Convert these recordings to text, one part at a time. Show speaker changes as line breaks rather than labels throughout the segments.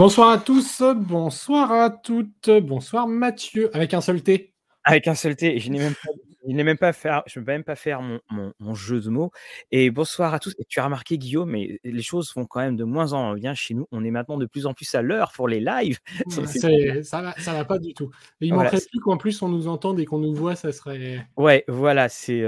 Bonsoir à tous, bonsoir à toutes, bonsoir Mathieu, avec un seul T.
Avec un seul T, je n'ai même pas je n'ai même pas faire je ne peux même pas faire mon mon mon jeu de mots et bonsoir à tous et tu as remarqué Guillaume, mais les choses vont quand même de moins en moins bien chez nous. On est maintenant de plus en plus à l'heure pour les lives.
Ouais, c'est ça va ça va pas du tout. Il
Voilà,
manquerait plus qu'en plus on nous entende et qu'on nous voit, ça serait
ouais, voilà, c'est,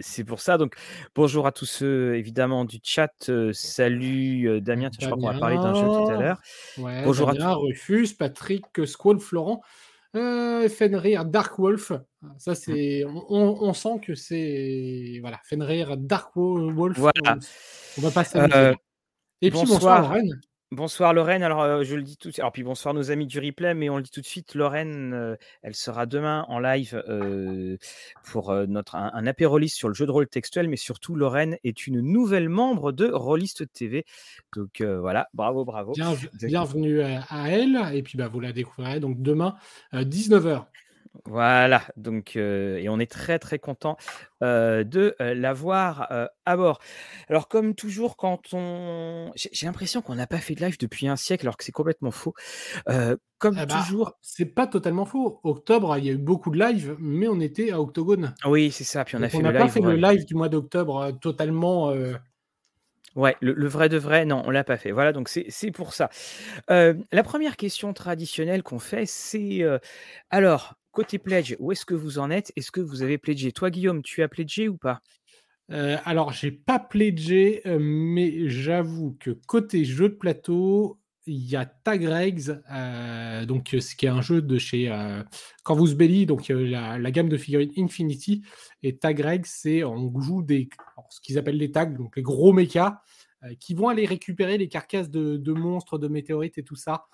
c'est pour ça donc bonjour à tous ceux évidemment du chat, salut, Damien, tiens, je crois qu'on va parler d'un jeu tout à
Damien,
l'heure.
ouais,
Bonjour à tous
Damien, Rufus, Patrick, Squall, Florent, heu, Fenrir, Darkwolf. Ça
Mmh.
c'est on sent que c'est voilà, Fenrir, Darkwo Wolf,
Voilà,
on on va pas s'amuser
heu,
là. Et puis bonsoir
bonsoir
Lorraine.
Bonsoir Lorraine, alors, heu, je le dis tout de suite alors puis bonsoir nos amis du replay, mais on le dit tout de suite, Lorraine, heu, elle sera demain en live, heu, pour, notre un un apéroliste sur le jeu de rôle textuel, mais surtout Lorraine est une nouvelle membre de Rollist TV. Donc, voilà, bravo, bravo.
Bienvenue à à elle et puis, bah, vous la découvrirez donc demain, heu, 19:00.
Voilà, donc heu et on est très, très content, heu, de, heu, l'avoir, à bord. Alors comme toujours quand on j'ai l'impression qu'on n'a pas fait de live depuis un siècle alors que c'est complètement faux. Comme
Eh bah,
toujours
c'est pas totalement faux. Octobre, il y a eu beaucoup de live, mais on était à Octogone.
oui, c'est ça, puis on a
Donc on
fait le
pas
live
fait le live du mois d'octobre, totalement,
Ouais, le le vrai de vrai, non, on l'a pas fait. Voilà, donc c'est pour ça. La première question traditionnelle qu'on fait, c'est, alors côté pledge, où est-ce que vous en êtes? Est-ce que vous avez pledgé? Toi Guillaume, tu as pledgé ou pas?
Heu, alors j'ai pas pledgé, heu, mais j'avoue que côté jeu de plateau, il y a Tag Regs, heu, donc heu, ce qui est un jeu de chez, heu, Corvus Belli, donc heu, la gamme de figurines Infinity et Tag Regs, c'est on joue des ce qu'ils appellent les tags, donc les gros mechas, qui vont aller récupérer les carcasses de de monstres, de météorites et tout ça.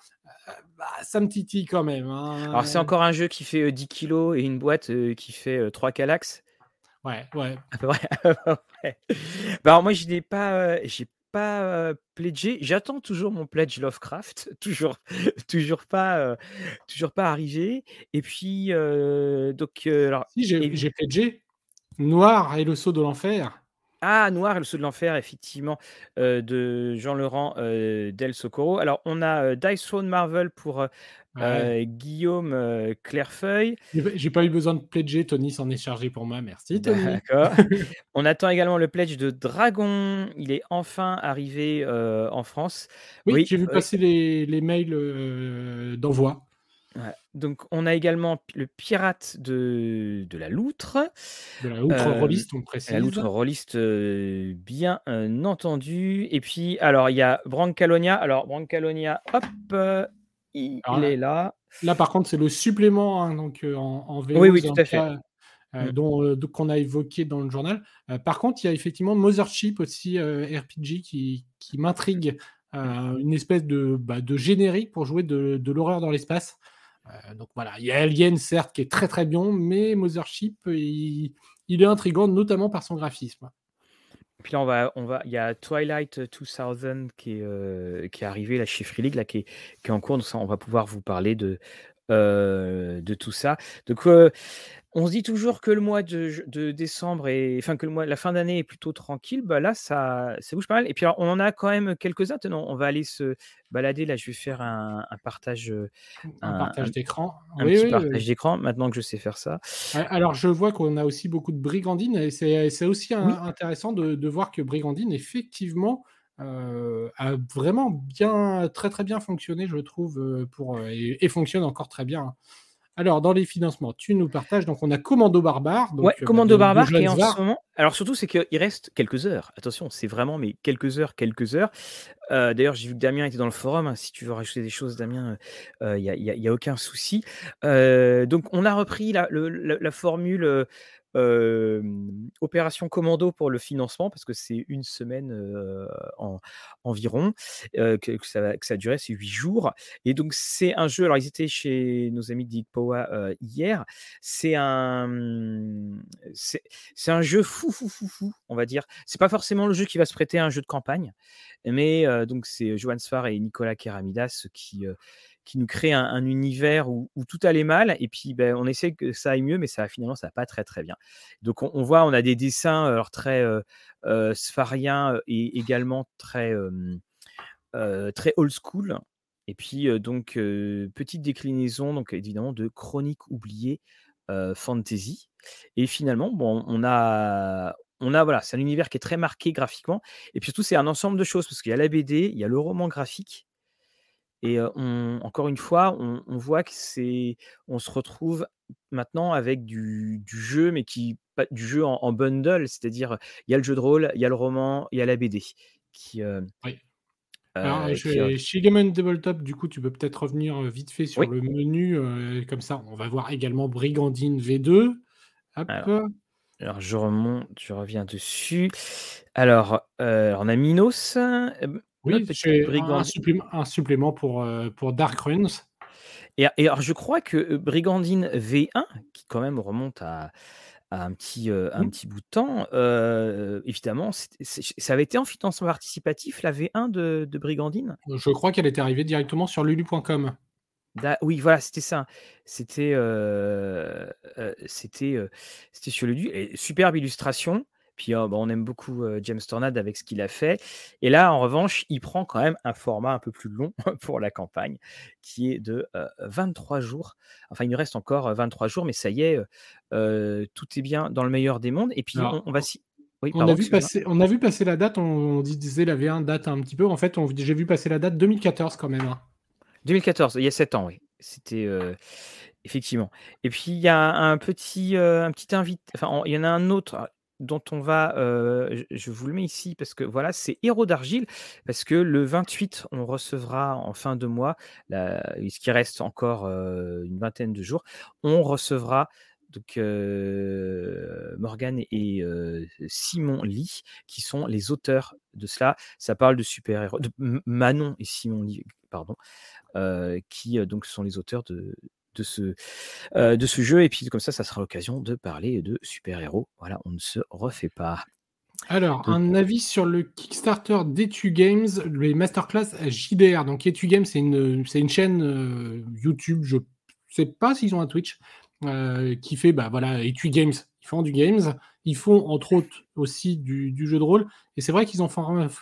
Heu, bah, ça me titille quand même,
Alors c'est
hein.
encore un jeu qui fait, heu, 10 kilogrammes et une boîte, qui fait, heu, 3 Kallax?
Ouais, ouais.
À peu près, à peu près. Bah, alors moi je n'ai pas, j'ai pas, heu, pledgé. J'attends toujours mon pledge Lovecraft, toujours toujours pas, toujours pas arrivé et puis, donc, alors
Si j'ai j'ai pledgé. Noir et le sceau de l'enfer.
Ah! Noir et le sceau de l'enfer effectivement, heu, de Jean-Laurent, heu, Del Socorro. Alors on a, Dice Throne Marvel pour,
Ouais.
heu, Guillaume, Clairefeuille.
J'ai pas eu besoin de pledger, Tony s'en est chargé pour moi. Merci Tony.
D'accord. On attend également le pledge de Dragon. Il est enfin arrivé, en France.
Oui,
Oui,
j'ai vu passer les les mails, d'envoi.
Ouais. Donc on a également le pirate de de la loutre,
De la outre
hem,
rôliste, on
la
précise.
loutre rôliste, heu, bien, heu, entendu et puis alors il y a Brancalonia. Alors Brancalonia, hop, heu, il
Alors
est là.
là, par contre, c'est le supplément, hein, donc heu, en en
Oui,
VO
oui, tout à fait. Mmh.
dont, donc qu'on a évoqué dans le journal. Par contre, il y a effectivement Mothership aussi, RPG qui qui m'intrigue, une espèce de, bah, de générique pour jouer de de l'horreur dans l'espace. Heu, donc voilà, il y a Alien certes qui est très, très bien, mais Mothership, il il est intrigant notamment par son graphisme.
Puis là, on va on va il y a Twilight 2000 qui est, heu, qui est arrivé là chez Free League là, qui est qui est en cours, donc ça, on va pouvoir vous parler de, de tout ça. Donc, heu, on se dit toujours que le mois de décembre est enfin que le mois la fin d'année est plutôt tranquille, bah, là ça ça bouge pas mal et puis alors on en a quand même quelques-uns. Tenons, on va aller se balader là, je vais faire un un partage,
Un partage d'écran.
un
Oui,
petit
oui, heu
partage d'écran maintenant que je sais faire ça.
Alors je vois qu'on a aussi beaucoup de Brigandine et c'est aussi intéressant de de voir que Brigandine effectivement, heu, a vraiment bien très, très bien fonctionné je trouve, heu, pour, heu et et fonctionne encore très bien, hein. Alors dans les financements, tu nous partages donc on a Commando Barbare donc,
Commando Barbare qui est en ce moment alors surtout, c'est qu'il reste quelques heures. Attention, c'est vraiment mais quelques heures, quelques heures. Heu, d'ailleurs, j'ai vu que Damien était dans le forum, hein, si tu veux rajouter des choses Damien, il y a il y a a aucun souci. Donc on a repris la le le la formule, opération commando pour le financement parce que c'est une semaine, environ, que que ça que ça a duré, c'est 8 jours et donc c'est un jeu alors ils étaient chez nos amis heu, hier. C'est un, mmh, c'est un jeu fou, fou, fou, fou, on va dire. C'est pas forcément le jeu qui va se prêter à un jeu de campagne, mais donc c'est Johan Sfar et Nicolas Keramidas qui, qui nous créent un un univers où tout allait mal et puis, beh, on essaie que ça aille mieux, mais ça finalement ça va pas très, très bien. Donc on voit, on a des dessins, alors très, heu, sphariens, heu et également très, heu, très old school. Et puis, donc, petite déclinaison, donc évidemment, de Chroniques oubliées fantasy. Et finalement, bon, on a, on a voilà, c'est un univers qui est très marqué graphiquement. Et puis surtout, c'est un ensemble de choses parce qu'il y a la BD, il y a le roman graphique. Et on, encore une fois, on, voit que c'est, on se retrouve maintenant avec du, jeu, mais qui du jeu en, bundle, c'est-à-dire il y a le jeu de rôle, il y a le roman, il y a la BD. Qui,
oui. Alors, chez Game Tabletop, du coup, tu peux peut-être revenir vite fait sur le menu, comme ça, on va voir également Brigandine V2.
Alors, je remonte, je reviens dessus. Alors, on a Minos.
Oui, un, supplément, un supplément pour, pour Dark Runes.
Et, et, alors, je crois que Brigandine V1, qui quand même remonte à, un petit, un mmh. petit bout de temps, évidemment, ça avait été en financement participatif, la V1 de, de Brigandine?
Je crois qu'elle était arrivée directement sur lulu.com.
oui, voilà, c'était ça. C'était c'était c'était sur Lulu. Et superbe illustration. Puis bah, on aime beaucoup James Tornade avec ce qu'il a fait. Et là, en revanche, il prend quand même un format un peu plus long pour la campagne, qui est de 23 jours. Enfin, il nous reste encore 23 jours, mais ça y est, tout est bien dans le meilleur des mondes. Et puis, on, va si.
on, a vu passer, on a vu passer la date, on, disait la V1 date un petit peu. En fait, j'ai vu passer la date 2014 quand même.
2014, hein. il y a 7 ans, oui. C'était. Effectivement. Et puis il y a un petit, un petit invité. Enfin, il y en a un autre dont on va, je vous le mets ici parce que voilà, c'est Héros d'argile, parce que le 28, on recevra en fin de mois, ce qui reste encore une vingtaine de jours, on recevra donc Morgane et Simon Lee, qui sont les auteurs de cela. Ça parle de super-héros, de Manon et Simon Lee, pardon, qui donc sont les auteurs de, de ce, de ce jeu. Et puis comme ça, ça sera l'occasion de parler de super-héros. Voilà, on ne se refait pas.
Alors, un avis sur le Kickstarter d'Etu Games, les masterclass JDR. Donc, Etu Games, c'est une, une chaîne YouTube, je sais pas s'ils ont un Twitch, qui fait, bah voilà, Etu Games. Ils font du games, ils font entre autres aussi du, du jeu de rôle. Et c'est vrai qu'ils ont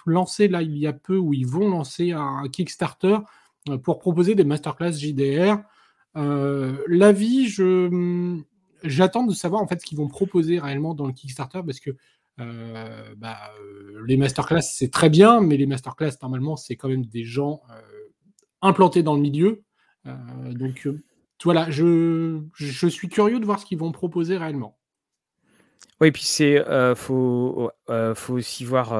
lancé là il y a peu, ou ils vont lancer un Kickstarter pour proposer des masterclass JDR. Euh, L'avis, je j'attends de savoir en fait ce qu'ils vont proposer réellement dans le Kickstarter parce que euh, bah, euh, les masterclass c'est très bien, mais les masterclass normalement c'est quand même des gens implantés dans le milieu. donc voilà, je, je, suis curieux de voir ce qu'ils vont proposer réellement.
Oui, puis c'est faut, faut aussi voir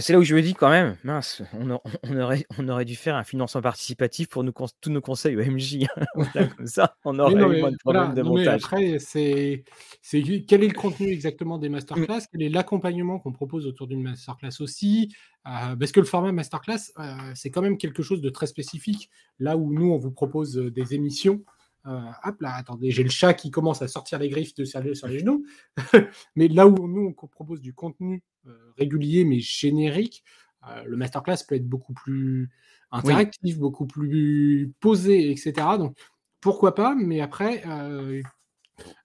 c'est là où je me dis quand même, mince, on, aurait, on aurait dû faire un financement participatif pour nous, tous nos conseils OMJ. comme ça, on aurait eu moins de problèmes de montage.
après, c'est quel est le contenu exactement des mmh. masterclass? Quel est l'accompagnement qu'on propose autour d'une masterclass aussi? Euh, Parce que le format masterclass, euh, c'est quand même quelque chose de très spécifique. Là où nous, on vous propose euh, des émissions hop là, attendez, j'ai le chat qui commence à sortir les griffes de sur les, sur les genoux. mais là où nous, on propose du contenu euh, régulier mais générique, euh, le masterclass peut être beaucoup plus interactif, beaucoup plus posé, etc. Donc pourquoi pas, mais après,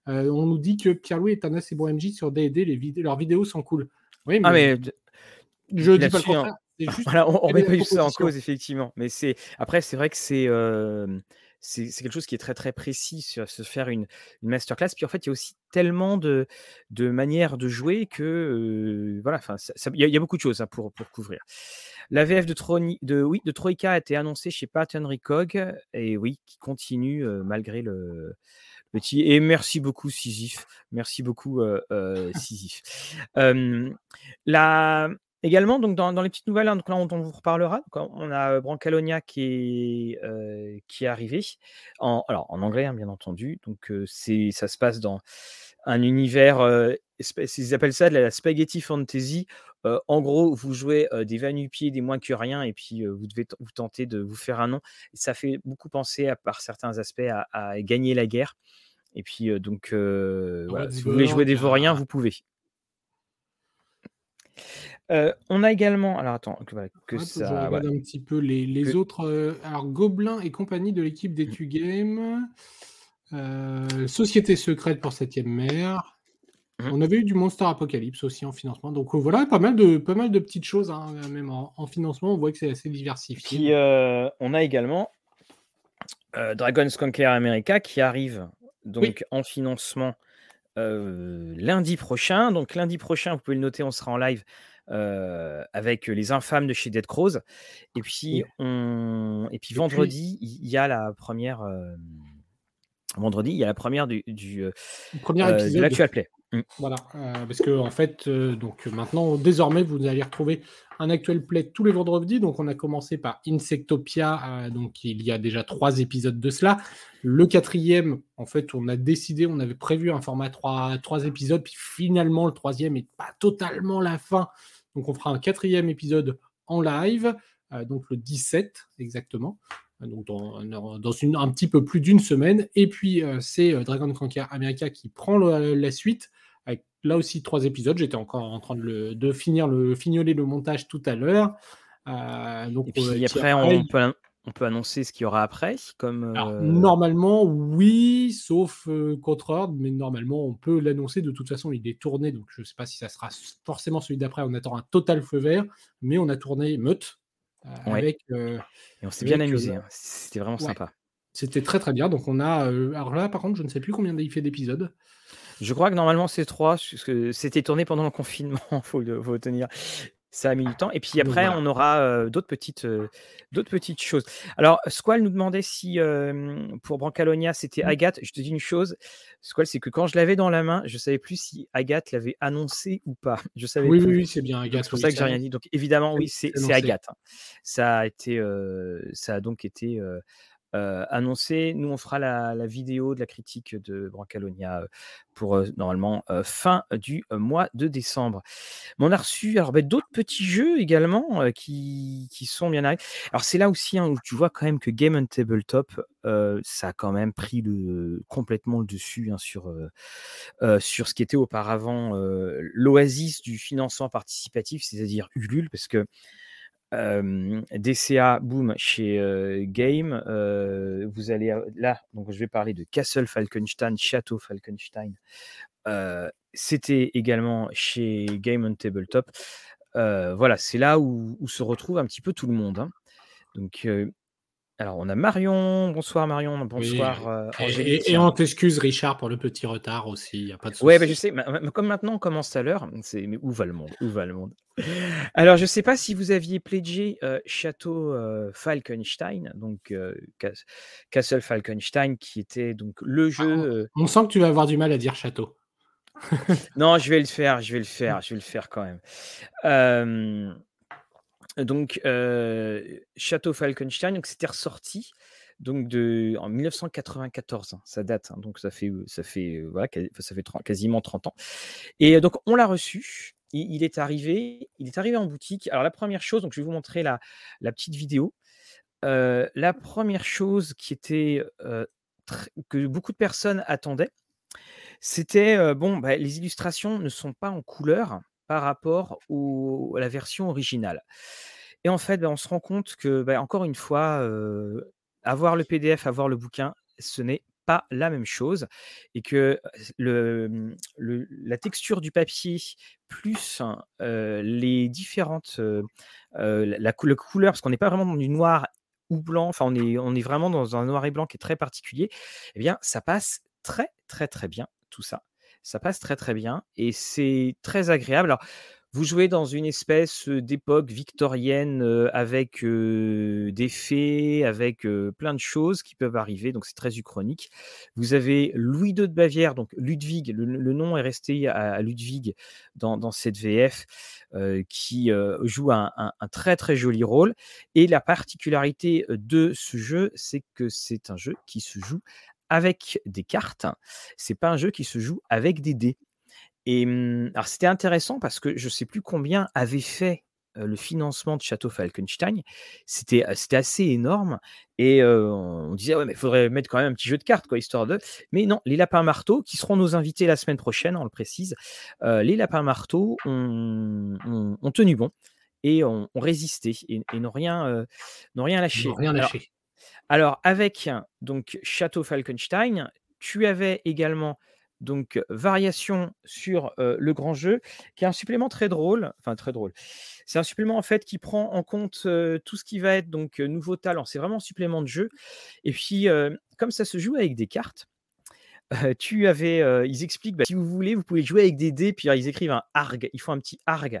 on nous dit que Pierre-Louis est un assez bon MJ sur D&D, les leurs vidéos sont cool.
Oui, ah, mais,
je dis pas le contraire.
on, ne met pas juste ça en cause, effectivement. Mais c'est après, c'est vrai que c'est c'est quelque chose qui est très très précis sur se faire une, une, masterclass. Puis en fait, il y a aussi tellement de, de manières de jouer que voilà, enfin, il y, a beaucoup de choses hein, pour, pour couvrir. La VF de, Troni, de, oui, de Troika a été annoncée chez Pattern Recog et oui, qui continue malgré le petit. Et merci beaucoup Sisyphe, merci beaucoup euh, Sisyphe. la Également, donc dans, les petites nouvelles, hein, donc là, on, on vous reparlera. on a Brancalonia qui est, qui est arrivé, en, alors en anglais, hein, bien entendu. Donc c'est, ça se passe dans un univers, ils appellent ça de la spaghetti fantasy. en gros, vous jouez des vanupiers, des moins que rien, et puis vous devez vous tenter de vous faire un nom. Et ça fait beaucoup penser, à, par certains aspects, à, gagner la guerre. Et puis, donc, voilà, si vous voulez jouer des vauriens, vous pouvez. Euh, on a également, alors attends, que, ça.
Je regarde un petit peu les, autres. Euh, alors, Gobelin et compagnie de l'équipe d'Etu Game. Euh, Société secrète pour 7ème mer. Mmh. On avait eu du Monster Apocalypse aussi en financement. Donc voilà, pas mal de, pas mal de petites choses, hein, même en, financement, on voit que c'est assez diversifié.
Puis, on a également Dragon's Conquer America qui arrive donc en financement lundi prochain. Donc lundi prochain, vous pouvez le noter, on sera en live avec les infâmes de chez Dead Crows. Et puis, on... et puis vendredi, il y a la première. Vendredi, il y a la première du, du,
Premier épisode
de l'Actual Play.
Mmh. Voilà, euh, parce que en fait, euh, donc maintenant, désormais, vous allez retrouver un actuel play tous les vendredis. Donc, on a commencé par Insectopia, euh, donc il y a déjà trois épisodes de cela. Le quatrième, en fait, on a décidé, on avait prévu un format trois, trois épisodes, puis finalement, le troisième est pas totalement la fin. Donc, on fera un quatrième épisode en live, donc le 17 exactement donc dans, dans une, un petit peu plus d'une semaine. Et puis, c'est Dragon Conquer America qui prend la suite là aussi trois épisodes. J'étais encore en train de, le, de finir le fignoler le montage tout à l'heure.
Euh, donc, et euh, après, on, peut, on, peut, annoncer ce qu'il y aura après comme,
euh, Normalement, oui, sauf contre ordre, mais normalement, on peut l'annoncer. De toute façon, il est tourné, donc je ne sais pas si ça sera forcément celui d'après. On attend un total feu vert, mais on a tourné Meute. Avec, et
on s'est bien amusé, hein. c'était vraiment sympa.
C'était très très bien. Donc on a. alors là, par contre, je ne sais plus combien il fait d'épisodes.
Je crois que normalement c'est trois, parce que c'était tourné pendant le confinement, il faut, le tenir. Ça a mis du temps. Et puis après, on aura euh, d'autres petites, euh, d'autres petites choses. Alors, Squall nous demandait si pour Brancalonia c'était mmh. Agathe. Je te dis une chose, Squall, c'est que quand je l'avais dans la main, je savais plus si Agathe l'avait annoncé ou pas. Je savais
oui, oui, c'est bien Agathe.
C'est pour ça que j'ai rien dit. Donc évidemment, oui, c'est Agathe. Hein. Ça a été, ça a donc été annoncé. Nous, on fera la, vidéo de la critique de Brancalonia pour normalement fin du mois de décembre. Mais on a reçu bah, d'autres petits jeux également qui, sont bien arrivés. Alors, c'est là aussi hein, où tu vois quand même que Game on Tabletop, ça a quand même pris complètement le dessus hein, sur, sur ce qui était auparavant l'oasis du financement participatif, c'est-à-dire Ulule, parce que DCA, boom, chez Game. vous allez là, donc je vais parler de Castle Falkenstein, Château Falkenstein. C'était également chez Game on Tabletop. voilà, c'est là où, se retrouve un petit peu tout le monde. Hein. Donc, alors, on a Marion. Bonsoir Marion. Bonsoir
euh, Et, on t'excuse Richard pour le petit retard aussi. Y a pas de
ouais, bah, je sais. Comme maintenant on commence à l'heure, c'est mais où va le monde? Où va le monde? Alors, je ne sais pas si vous aviez pledgé euh, Château euh, Falkenstein, donc Castle Falkenstein, qui était donc le ah, jeu.
on sent que tu vas avoir du mal à dire château.
non, je vais le faire. Je vais le faire. Je vais le faire quand même. Donc, Château Falkenstein, c'était ressorti donc de, en 1994, hein, ça date, hein, donc ça fait, ça fait, voilà, ça fait quasiment 30 ans. Et donc, on l'a reçu. Il, est arrivé, il est arrivé en boutique. Alors, la première chose, donc je vais vous montrer la, la petite vidéo. la première chose qui était que beaucoup de personnes attendaient, c'était bon, bah, les illustrations ne sont pas en couleur par rapport à la version originale. Et en fait, bah, on se rend compte que, bah, encore une fois, avoir le PDF, avoir le bouquin, ce n'est pas la même chose et que mmh, la texture du papier plus les différentes la, couleur parce qu'on n'est pas vraiment dans du noir ou blanc enfin on est on est vraiment dans un noir et blanc qui est très particulier eh bien ça passe très très très bien tout ça ça passe très très bien et c'est très agréable. Alors, vous jouez dans une espèce d'époque victorienne avec des fées, avec plein de choses qui peuvent arriver, donc c'est très uchronique. Vous avez Louis II de Bavière, donc Ludwig, le, nom est resté à, Ludwig dans, cette VF, qui joue un, un, très très joli rôle. Et la particularité de ce jeu, c'est que c'est un jeu qui se joue avec des cartes. C'est pas un jeu qui se joue avec des dés. Et mmh, alors c'était intéressant parce que je ne sais plus combien avait fait le financement de Château Falkenstein. C'était assez énorme. Et on disait, ouais, mais il faudrait mettre quand même un petit jeu de cartes, quoi, histoire de. Mais non, les lapins marteaux, qui seront nos invités la semaine prochaine, on le précise, les lapins marteaux ont, tenu bon et ont, résisté et, n'ont rien, rien lâché.
rien lâché.
Alors, avec donc Château Falkenstein, tu avais également donc variation sur le grand jeu, qui est un supplément très drôle, enfin très drôle. C'est un supplément en fait qui prend en compte tout ce qui va être donc nouveau talent. C'est vraiment un supplément de jeu. Et puis comme ça se joue avec des cartes, tu avais, ils expliquent, bah, si vous voulez, vous pouvez jouer avec des dés, puis ils écrivent un arg, ils font un petit arg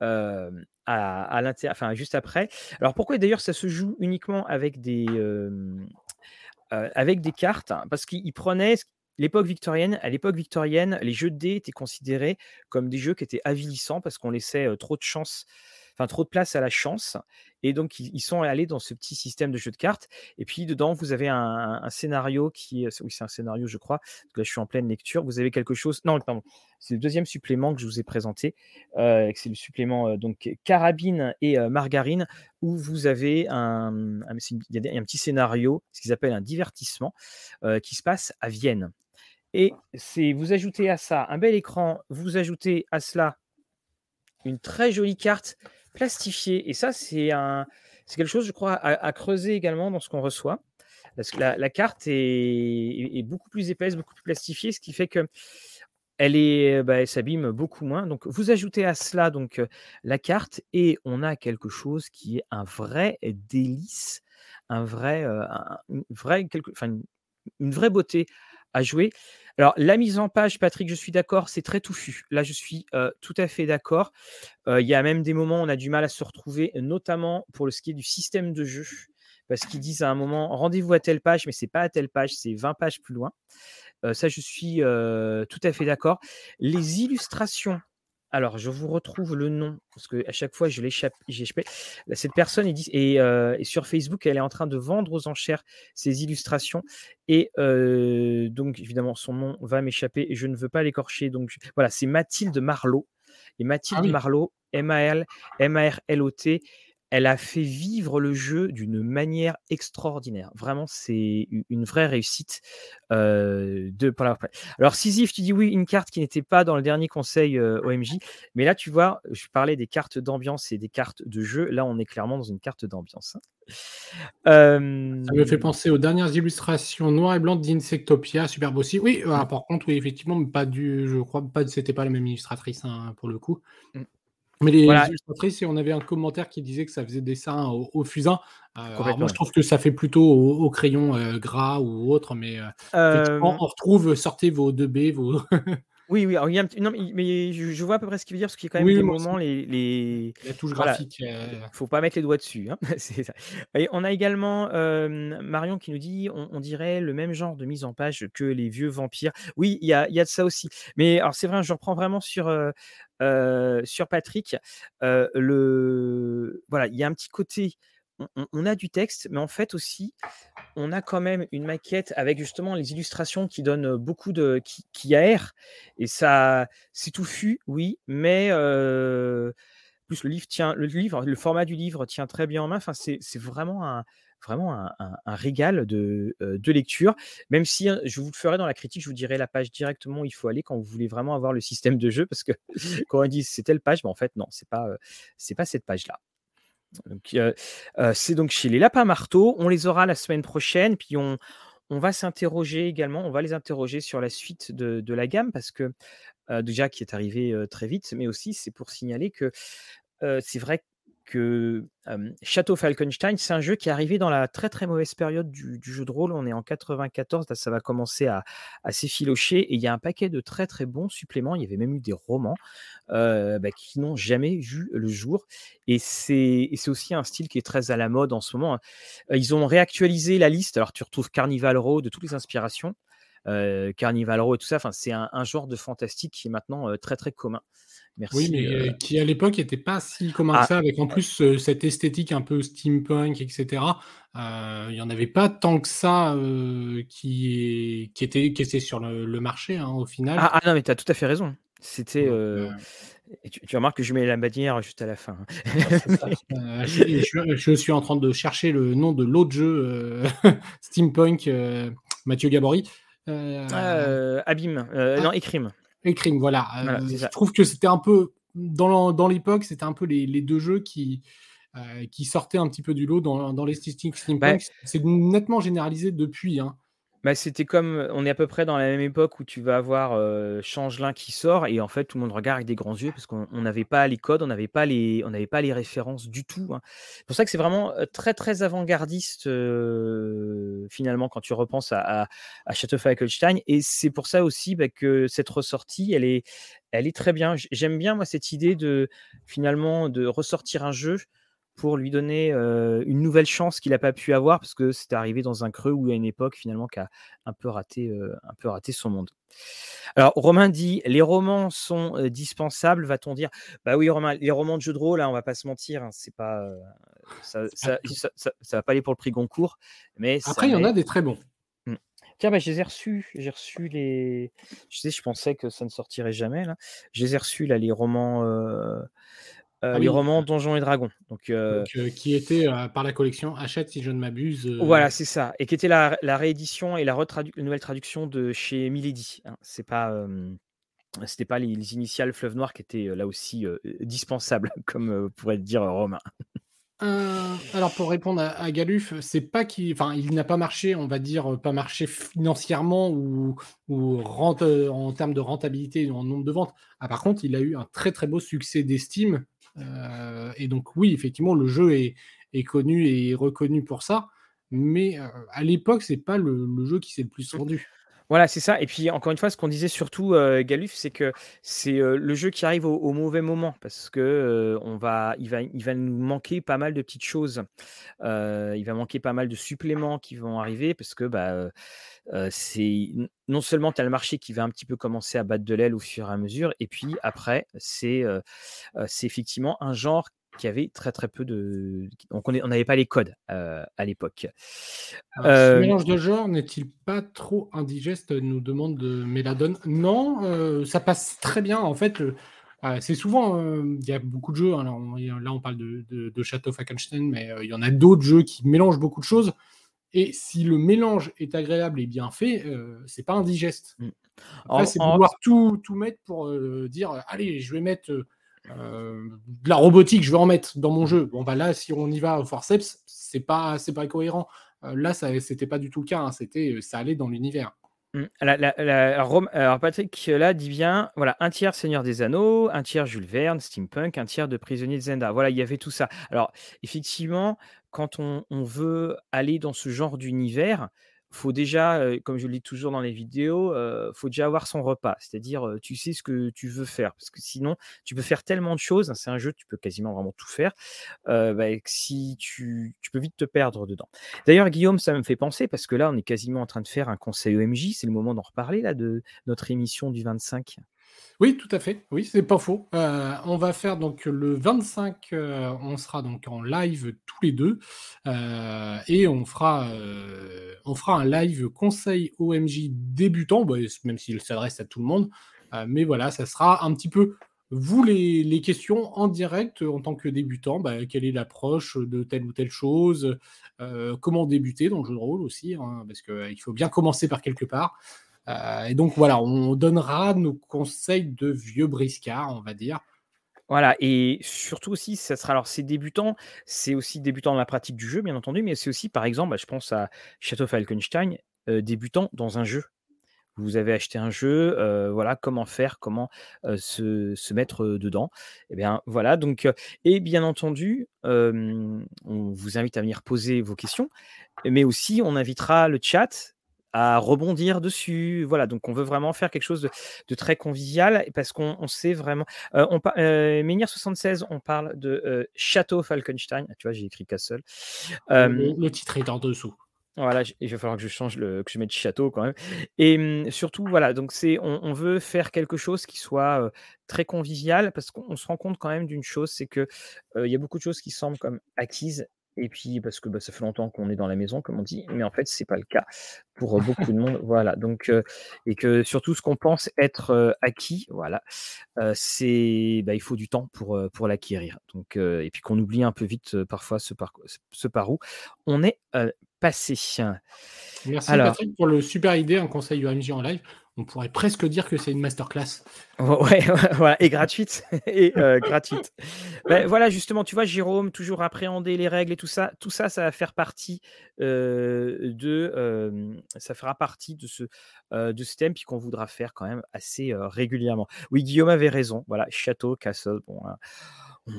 à, à l'intérieur, enfin juste après. Alors pourquoi d'ailleurs ça se joue uniquement avec des, avec des cartes? Parce qu'ils prenaient l'époque victorienne. À l'époque victorienne, les jeux de dés étaient considérés comme des jeux qui étaient avilissants parce qu'on laissait trop de chance enfin trop de place à la chance. Et donc, ils, sont allés dans ce petit système de jeu de cartes. Et puis, dedans, vous avez un, scénario qui est. Oui, c'est un scénario, je crois. là, je suis en pleine lecture. Vous avez quelque chose. Non, pardon. C'est le deuxième supplément que je vous ai présenté. Euh, c'est le supplément euh, donc carabine et euh, margarine, où vous avez un, il y a un petit scénario, ce qu'ils appellent un divertissement, qui se passe à Vienne. Et c'est vous ajoutez à ça un bel écran, vous ajoutez à cela une très jolie carte plastifié. Et ça, c'est un, c'est quelque chose, je crois, à, creuser également dans ce qu'on reçoit. Parce que la, carte est, beaucoup plus épaisse, beaucoup plus plastifiée, ce qui fait que elle est, bah, s'abîme beaucoup moins. Donc, vous ajoutez à cela donc la carte et on a quelque chose qui est un vrai délice, un vrai, une vraie, quelque, enfin, une vraie beauté à jouer. Alors, la mise en page, Patrick, je suis d'accord, c'est très touffu. Là, je suis tout à fait d'accord. Il y a même des moments où on a du mal à se retrouver, notamment pour ce qui est du système de jeu. Parce qu'ils disent à un moment, rendez-vous à telle page, mais c'est pas à telle page, c'est 20 pages plus loin. ça, je suis tout à fait d'accord. Les illustrations alors, je vous retrouve le nom, parce qu'à chaque fois, je l'échappe. Cette personne est, sur Facebook, elle est en train de vendre aux enchères ses illustrations. Et donc, évidemment, son nom va m'échapper et je ne veux pas l'écorcher. Donc, voilà, c'est Mathilde Marlot. Et ah Mathilde Marlot, M-A-L-M-A-R-L-O-T, elle a fait vivre le jeu d'une manière extraordinaire. Vraiment, c'est une vraie réussite euh, de Alors, Sisyphe, tu dis oui, une carte qui n'était pas dans le dernier conseil OMJ, mais là, tu vois, je parlais des cartes d'ambiance et des cartes de jeu. Là, on est clairement dans une carte d'ambiance. Hein.
Ça me fait penser aux dernières illustrations noires et blanches d'Insectopia, superbe aussi. Oui, ah, par contre, oui, effectivement, pas du, je crois pas, c'était pas la même illustratrice hein, pour le coup. Mmh. Mais les illustratrices, on avait un commentaire qui disait que ça faisait dessin au, fusain. Euh, moi, je trouve que ça fait plutôt au, crayon euh, gras ou autre, mais euh, on retrouve, sortez vos 2B, vos.
Oui, oui, il y a un petit... non, mais, je, vois à peu près ce qu'il veut dire, parce qu'il y a quand même des moments, les, les...
La touche graphique.
Il faut pas mettre les doigts dessus. Hein. ça. Et on a également Marion qui nous dit on, dirait le même genre de mise en page que les vieux vampires. Oui, il y a, y a de ça aussi. Mais alors, c'est vrai, je reprends vraiment sur, sur Patrick. le... Voilà, il y a un petit côté on, a du texte, mais en fait aussi, on a quand même une maquette avec justement les illustrations qui donnent beaucoup de. qui, qui. Et ça, c'est touffu, oui, mais plus le livre tient. Le livre, le format du livre tient très bien en main. Enfin, c'est vraiment un vraiment un, régal de, de, lecture. Même si hein, je vous le ferai dans la critique, je vous dirai la page directement où il faut aller quand vous voulez vraiment avoir le système de jeu, parce que quand on dit c'est telle page, mais en fait non, c'est pas c'est pas cette page là. Euh, euh, c'est donc chez les lapins marteaux. On les aura la semaine prochaine. Puis on, on va s'interroger également, on va les interroger sur la suite de, la gamme parce que euh, déjà qui est arrivé très vite, mais aussi c'est pour signaler que c'est vrai que Château Falkenstein, c'est un jeu qui est arrivé dans la très très mauvaise période du, jeu de rôle. On est en 94, là ça va commencer à, s'effilocher et il y a un paquet de très très bons suppléments. Il y avait même eu des romans bah, qui n'ont jamais vu le jour. Et c'est aussi un style qui est très à la mode en ce moment. Hein. Ils ont réactualisé la liste. Alors tu retrouves Carnival Row de toutes les inspirations. Carnival Row et tout ça, enfin, c'est un, genre de fantastique qui est maintenant très très commun.
Oui, mais euh, qui à l'époque n'était pas si commun que ah. ça, avec en plus euh, cette esthétique un peu steampunk, etc. Euh, il n'y en avait pas tant que ça qui, qui, était, qui était sur le, marché hein, au final.
Ah, ah, non, mais tu as tout à fait raison. C'était. tu, remarques que je mets la bannière juste à la fin.
Hein. je, suis en train de chercher le nom de l'autre jeu steampunk, Mathieu Gabory.
Abîme, non, Écrime
crime, voilà. Euh, je trouve que c'était un peu, dans, l'époque, c'était un peu les, les, deux jeux qui, euh, qui sortaient un petit peu du lot dans, dans les statistiques steampunk. C'est nettement généralisé depuis. Hein.
Bah, c'était comme, on est à peu près dans la même époque où tu vas avoir, heu, Changelin qui sort et en fait, tout le monde regarde avec des grands yeux parce qu'on n'avait pas les codes, on n'avait pas les on n'avait pas les références du tout, hein. C'est pour ça que c'est vraiment, très, très avant-gardiste, heu, finalement quand tu repenses à à Falkenstein et c'est pour ça aussi, bah, que cette ressortie, elle est elle est très bien. j'aime bien moi cette idée de, finalement, de ressortir un jeu pour lui donner une nouvelle chance qu'il n'a pas pu avoir parce que c'était arrivé dans un creux ou à une époque finalement qui a un peu raté, un peu raté son monde. Alors Romain dit les romans sont dispensables, va-t-on dire? Bah oui Romain, les romans de jeux de rôle, là, hein, on va pas se mentir, hein, c'est pas ça, ça, va pas aller pour le prix Goncourt, mais
après il y en a des très bons.
Mmh. Tiens, bah, je les ai reçus. J'ai reçu les. Je sais, je pensais que ça ne sortirait jamais. Là. Je les ai reçus, là, les romans. Euh, ah les romans Donjons et Dragons. Donc,
euh, euh, qui était par la collection Achète si je ne m'abuse.
Voilà, c'est ça. Et qui était la, réédition et la, nouvelle traduction de chez Milady. Hein. C'est pas. c'était pas les, initiales Fleuve Noir qui étaient là aussi dispensables, comme pourrait dire Romain.
alors pour répondre à, Galuf, c'est pas qu'il, enfin, il n'a pas marché, on va dire, pas marché financièrement ou, ou en termes de rentabilité en nombre de ventes. Ah, par contre, il a eu un très très beau succès d'estime euh, et donc oui, effectivement, le jeu est, connu et reconnu pour ça, mais euh, à l'époque, c'est pas le, jeu qui s'est le plus vendu.
Voilà, c'est ça. Et puis encore une fois, ce qu'on disait surtout, euh, Galuf, c'est que c'est le jeu qui arrive au, mauvais moment parce que on va, nous manquer pas mal de petites choses. il va manquer pas mal de suppléments qui vont arriver parce que bah, c'est non seulement tu as le marché qui va un petit peu commencer à battre de l'aile au fur et à mesure, et puis après, c'est effectivement un genre qui avait très très peu de. Donc on n'avait pas les codes à l'époque.
Ce mélange de genres n'est-il pas trop indigeste nous demande de Méladone? Non, ça passe très bien. En fait, c'est souvent. Il y a beaucoup de jeux. Hein, là, on, parle de, de, de Château Falkenstein, mais il y en a d'autres jeux qui mélangent beaucoup de choses. Et si le mélange est agréable et bien fait, euh, c'est pas indigeste. Après, c'est vouloir tout, tout mettre pour euh, dire allez, je vais mettre euh, de la robotique, je vais en mettre dans mon jeu. Bon, bah là, si on y va au forceps, c'est pas, c'est pas cohérent. là, ça, c'était pas du tout le cas. Hein. C'était, ça allait dans l'univers.
Mmh. alors Patrick là dit bien, voilà, un tiers Seigneur des Anneaux, un tiers Jules Verne, steampunk, un tiers de Prisonnier de Zenda. Voilà, il y avait tout ça. Alors effectivement, quand on, veut aller dans ce genre d'univers, faut déjà, comme je le dis toujours dans les vidéos, il faut déjà avoir son repas. C'est-à-dire, tu sais ce que tu veux faire. Parce que sinon, tu peux faire tellement de choses. C'est un jeu, tu peux quasiment vraiment tout faire. Bah, si tu, tu, peux vite te perdre dedans. D'ailleurs, Guillaume, ça me fait penser, parce que là, on est quasiment en train de faire un conseil OMJ. C'est le moment d'en reparler, là, de notre émission du 25.
Oui, tout à fait. Oui, c'est pas faux. Euh, on va faire donc le 25, euh, on sera donc en live tous les deux euh, et on fera, un live conseil OMJ débutant, bah, même s'il s'adresse à tout le monde. mais voilà, ça sera un petit peu vous les, questions en direct en tant que débutant. Bah, quelle est l'approche de telle ou telle chose Comment débuter dans le jeu de rôle aussi, hein, parce qu'il faut bien commencer par quelque part. Euh, et donc voilà, on donnera nos conseils de vieux briscard, on va dire.
Voilà, et surtout aussi, ça sera alors c'est débutant, c'est aussi débutant dans la pratique du jeu, bien entendu, mais c'est aussi, par exemple, bah, je pense à Château Falkenstein, euh, débutant dans un jeu. Vous avez acheté un jeu, euh, voilà, comment faire, comment se, mettre dedans. Et eh bien voilà, donc, et bien entendu, on vous invite à venir poser vos questions, mais aussi on invitera le chat à rebondir dessus. Voilà, donc on veut vraiment faire quelque chose de, très convivial parce qu'on sait vraiment. Euh, on euh, Menhir 76, on parle de euh, Château Falkenstein. Tu vois, j'ai écrit Castle.
le, titre est en dessous.
Voilà, il va falloir que je change le, que je mette château quand même. Et mmh, surtout, voilà, donc c'est, on, veut faire quelque chose qui soit très convivial parce qu'on se rend compte quand même d'une chose, c'est que il y a beaucoup de choses qui semblent comme acquises et puis parce que bah, ça fait longtemps qu'on est dans la maison, comme on dit, mais en fait, c'est pas le cas pour beaucoup de monde. Voilà. Donc, et que surtout ce qu'on pense être acquis, voilà, c'est, bah, il faut du temps pour, pour l'acquérir. Donc, et puis qu'on oublie un peu vite parfois ce par, ce par où on est passé.
Merci Patrick pour le super idée, un conseil UMJ en live. On pourrait presque dire que c'est une masterclass.
Ouais, voilà, et gratuite. et euh, gratuite. Ben, voilà, justement, tu vois, Jérôme, toujours appréhender les règles et tout ça, tout ça, ça va faire partie euh, de, ça fera partie de ce, de ce thème, puis qu'on voudra faire quand même assez régulièrement. Oui, Guillaume avait raison. Voilà, château, castle, bon, hein,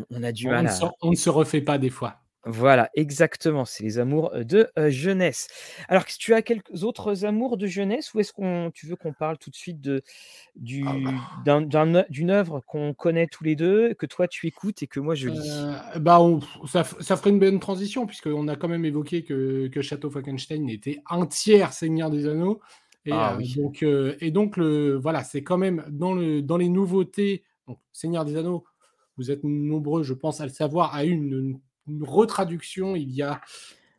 on, a du mal.
on ne se refait pas des fois.
Voilà, exactement, c'est les amours de jeunesse. Alors, tu as quelques autres amours de jeunesse ou est-ce qu'on tu veux qu'on parle tout de suite de, du, ah bah. d'une œuvre qu'on connaît tous les deux, que toi tu écoutes et que moi je lis?
Bah ça, ça, ferait une bonne transition, puisqu'on a quand même évoqué que, que Château Falkenstein était un tiers Seigneur des Anneaux. Et, ah donc, et donc le, voilà, c'est quand même dans, le, dans les nouveautés, Seigneur des Anneaux, vous êtes nombreux, je pense, à le savoir, eu une une retraduction il y a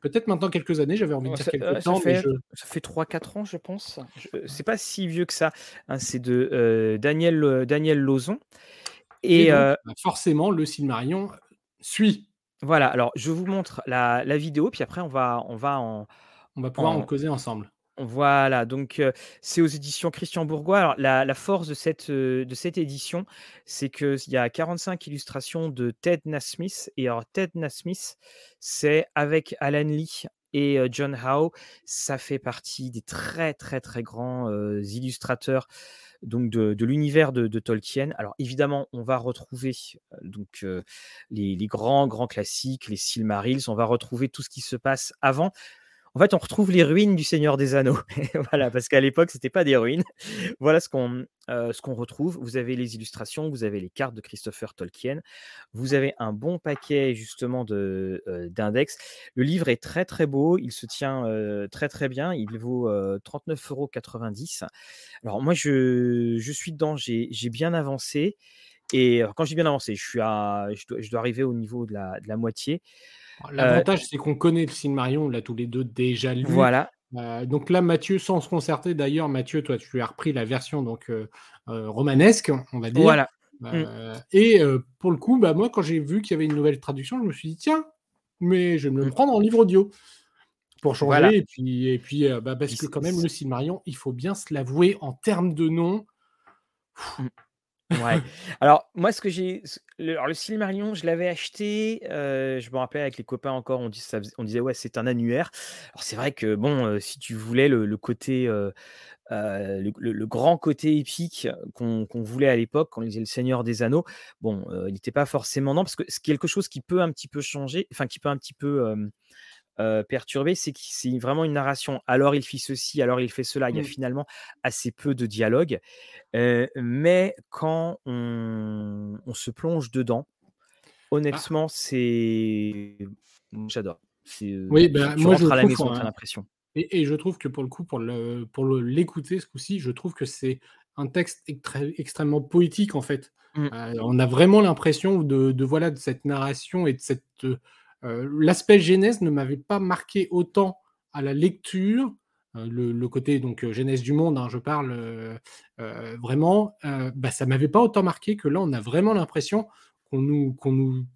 peut-être maintenant quelques années, j'avais envie de dire quelques temps.
Ça fait, ça fait 3-4 ans, je pense. C'est pas si vieux que ça. Hein, c'est de euh, Daniel, euh, Daniel Lozon.
Et, euh, bah, forcément, le Silmarion suit.
Voilà, alors je vous montre la, la, vidéo, puis après on va, on va en.
On va pouvoir en causer ensemble.
Voilà, donc c'est aux éditions Christian Bourgois. Alors, la, force de cette, édition, c'est qu'il y a 45 illustrations de Ted Nasmith. Et alors, Ted Nasmith, c'est avec Alan Lee et John Howe, ça fait partie des très, très, très grands illustrateurs donc de, l'univers de, Tolkien. Alors évidemment, on va retrouver donc les, grands grands classiques, les Silmarils. On va retrouver tout ce qui se passe avant, en fait, on retrouve les ruines du Seigneur des Anneaux. voilà, parce qu'à l'époque, c'était pas des ruines. voilà ce qu'on euh, ce qu'on retrouve. Vous avez les illustrations, vous avez les cartes de Christopher Tolkien, vous avez un bon paquet justement de euh, d'index. Le livre est très très beau, il se tient euh, très très bien. Il vaut 39,90 euros. Alors moi, je, je suis dedans, j'ai bien avancé. Et quand dis bien avancé, je suis à, je dois, je dois arriver au niveau de la, de la moitié.
L'avantage, c'est qu'on connaît le Marion, on l'a tous les deux déjà lu.
Voilà.
Euh, donc là, Mathieu, sans se concerter, d'ailleurs, Mathieu, toi, tu as repris la version donc euh, euh, romanesque, on va dire.
Voilà.
Mmh. Et pour le coup, bah, moi, quand j'ai vu qu'il y avait une nouvelle traduction, je me suis dit, tiens, mais je vais me le mmh. prendre en livre audio pour changer. Et puis, et puis bah, parce que quand même, le Marion, il faut bien se l'avouer, en termes de nom.
Mmh. Ouais. Alors, moi, ce que j'ai. Alors, le Silmarillion, je l'avais acheté. Euh, je me rappelle avec les copains encore, on, on disait, ouais, c'est un annuaire. Alors, c'est vrai que, bon, euh, si tu voulais le, côté. Euh, le, grand côté épique qu'on voulait à l'époque, quand on disait le Seigneur des Anneaux, bon, il n'était pas forcément non, parce que c'est quelque chose qui peut un petit peu changer, enfin, qui peut un petit peu perturbé, c'est que c'est vraiment une narration. Alors il fit ceci, alors il fait cela. Il y a mmh. finalement assez peu de dialogue. mais quand on, se plonge dedans, ah. honnêtement, c'est. J'adore.
Oui, ben, moi je à la maison, hein. l'impression. Et, je trouve que pour le coup, pour le pour l'écouter ce coup-ci, je trouve que c'est un texte extrêmement poétique en fait. Mmh. on a vraiment l'impression de, de, voilà de cette narration et de cette euh, l'aspect genèse ne m'avait pas marqué autant à la lecture, euh, le, côté donc euh, genèse du monde, hein, je parle vraiment, bah, ça m'avait pas autant marqué que là, on a vraiment l'impression qu'on nous, nous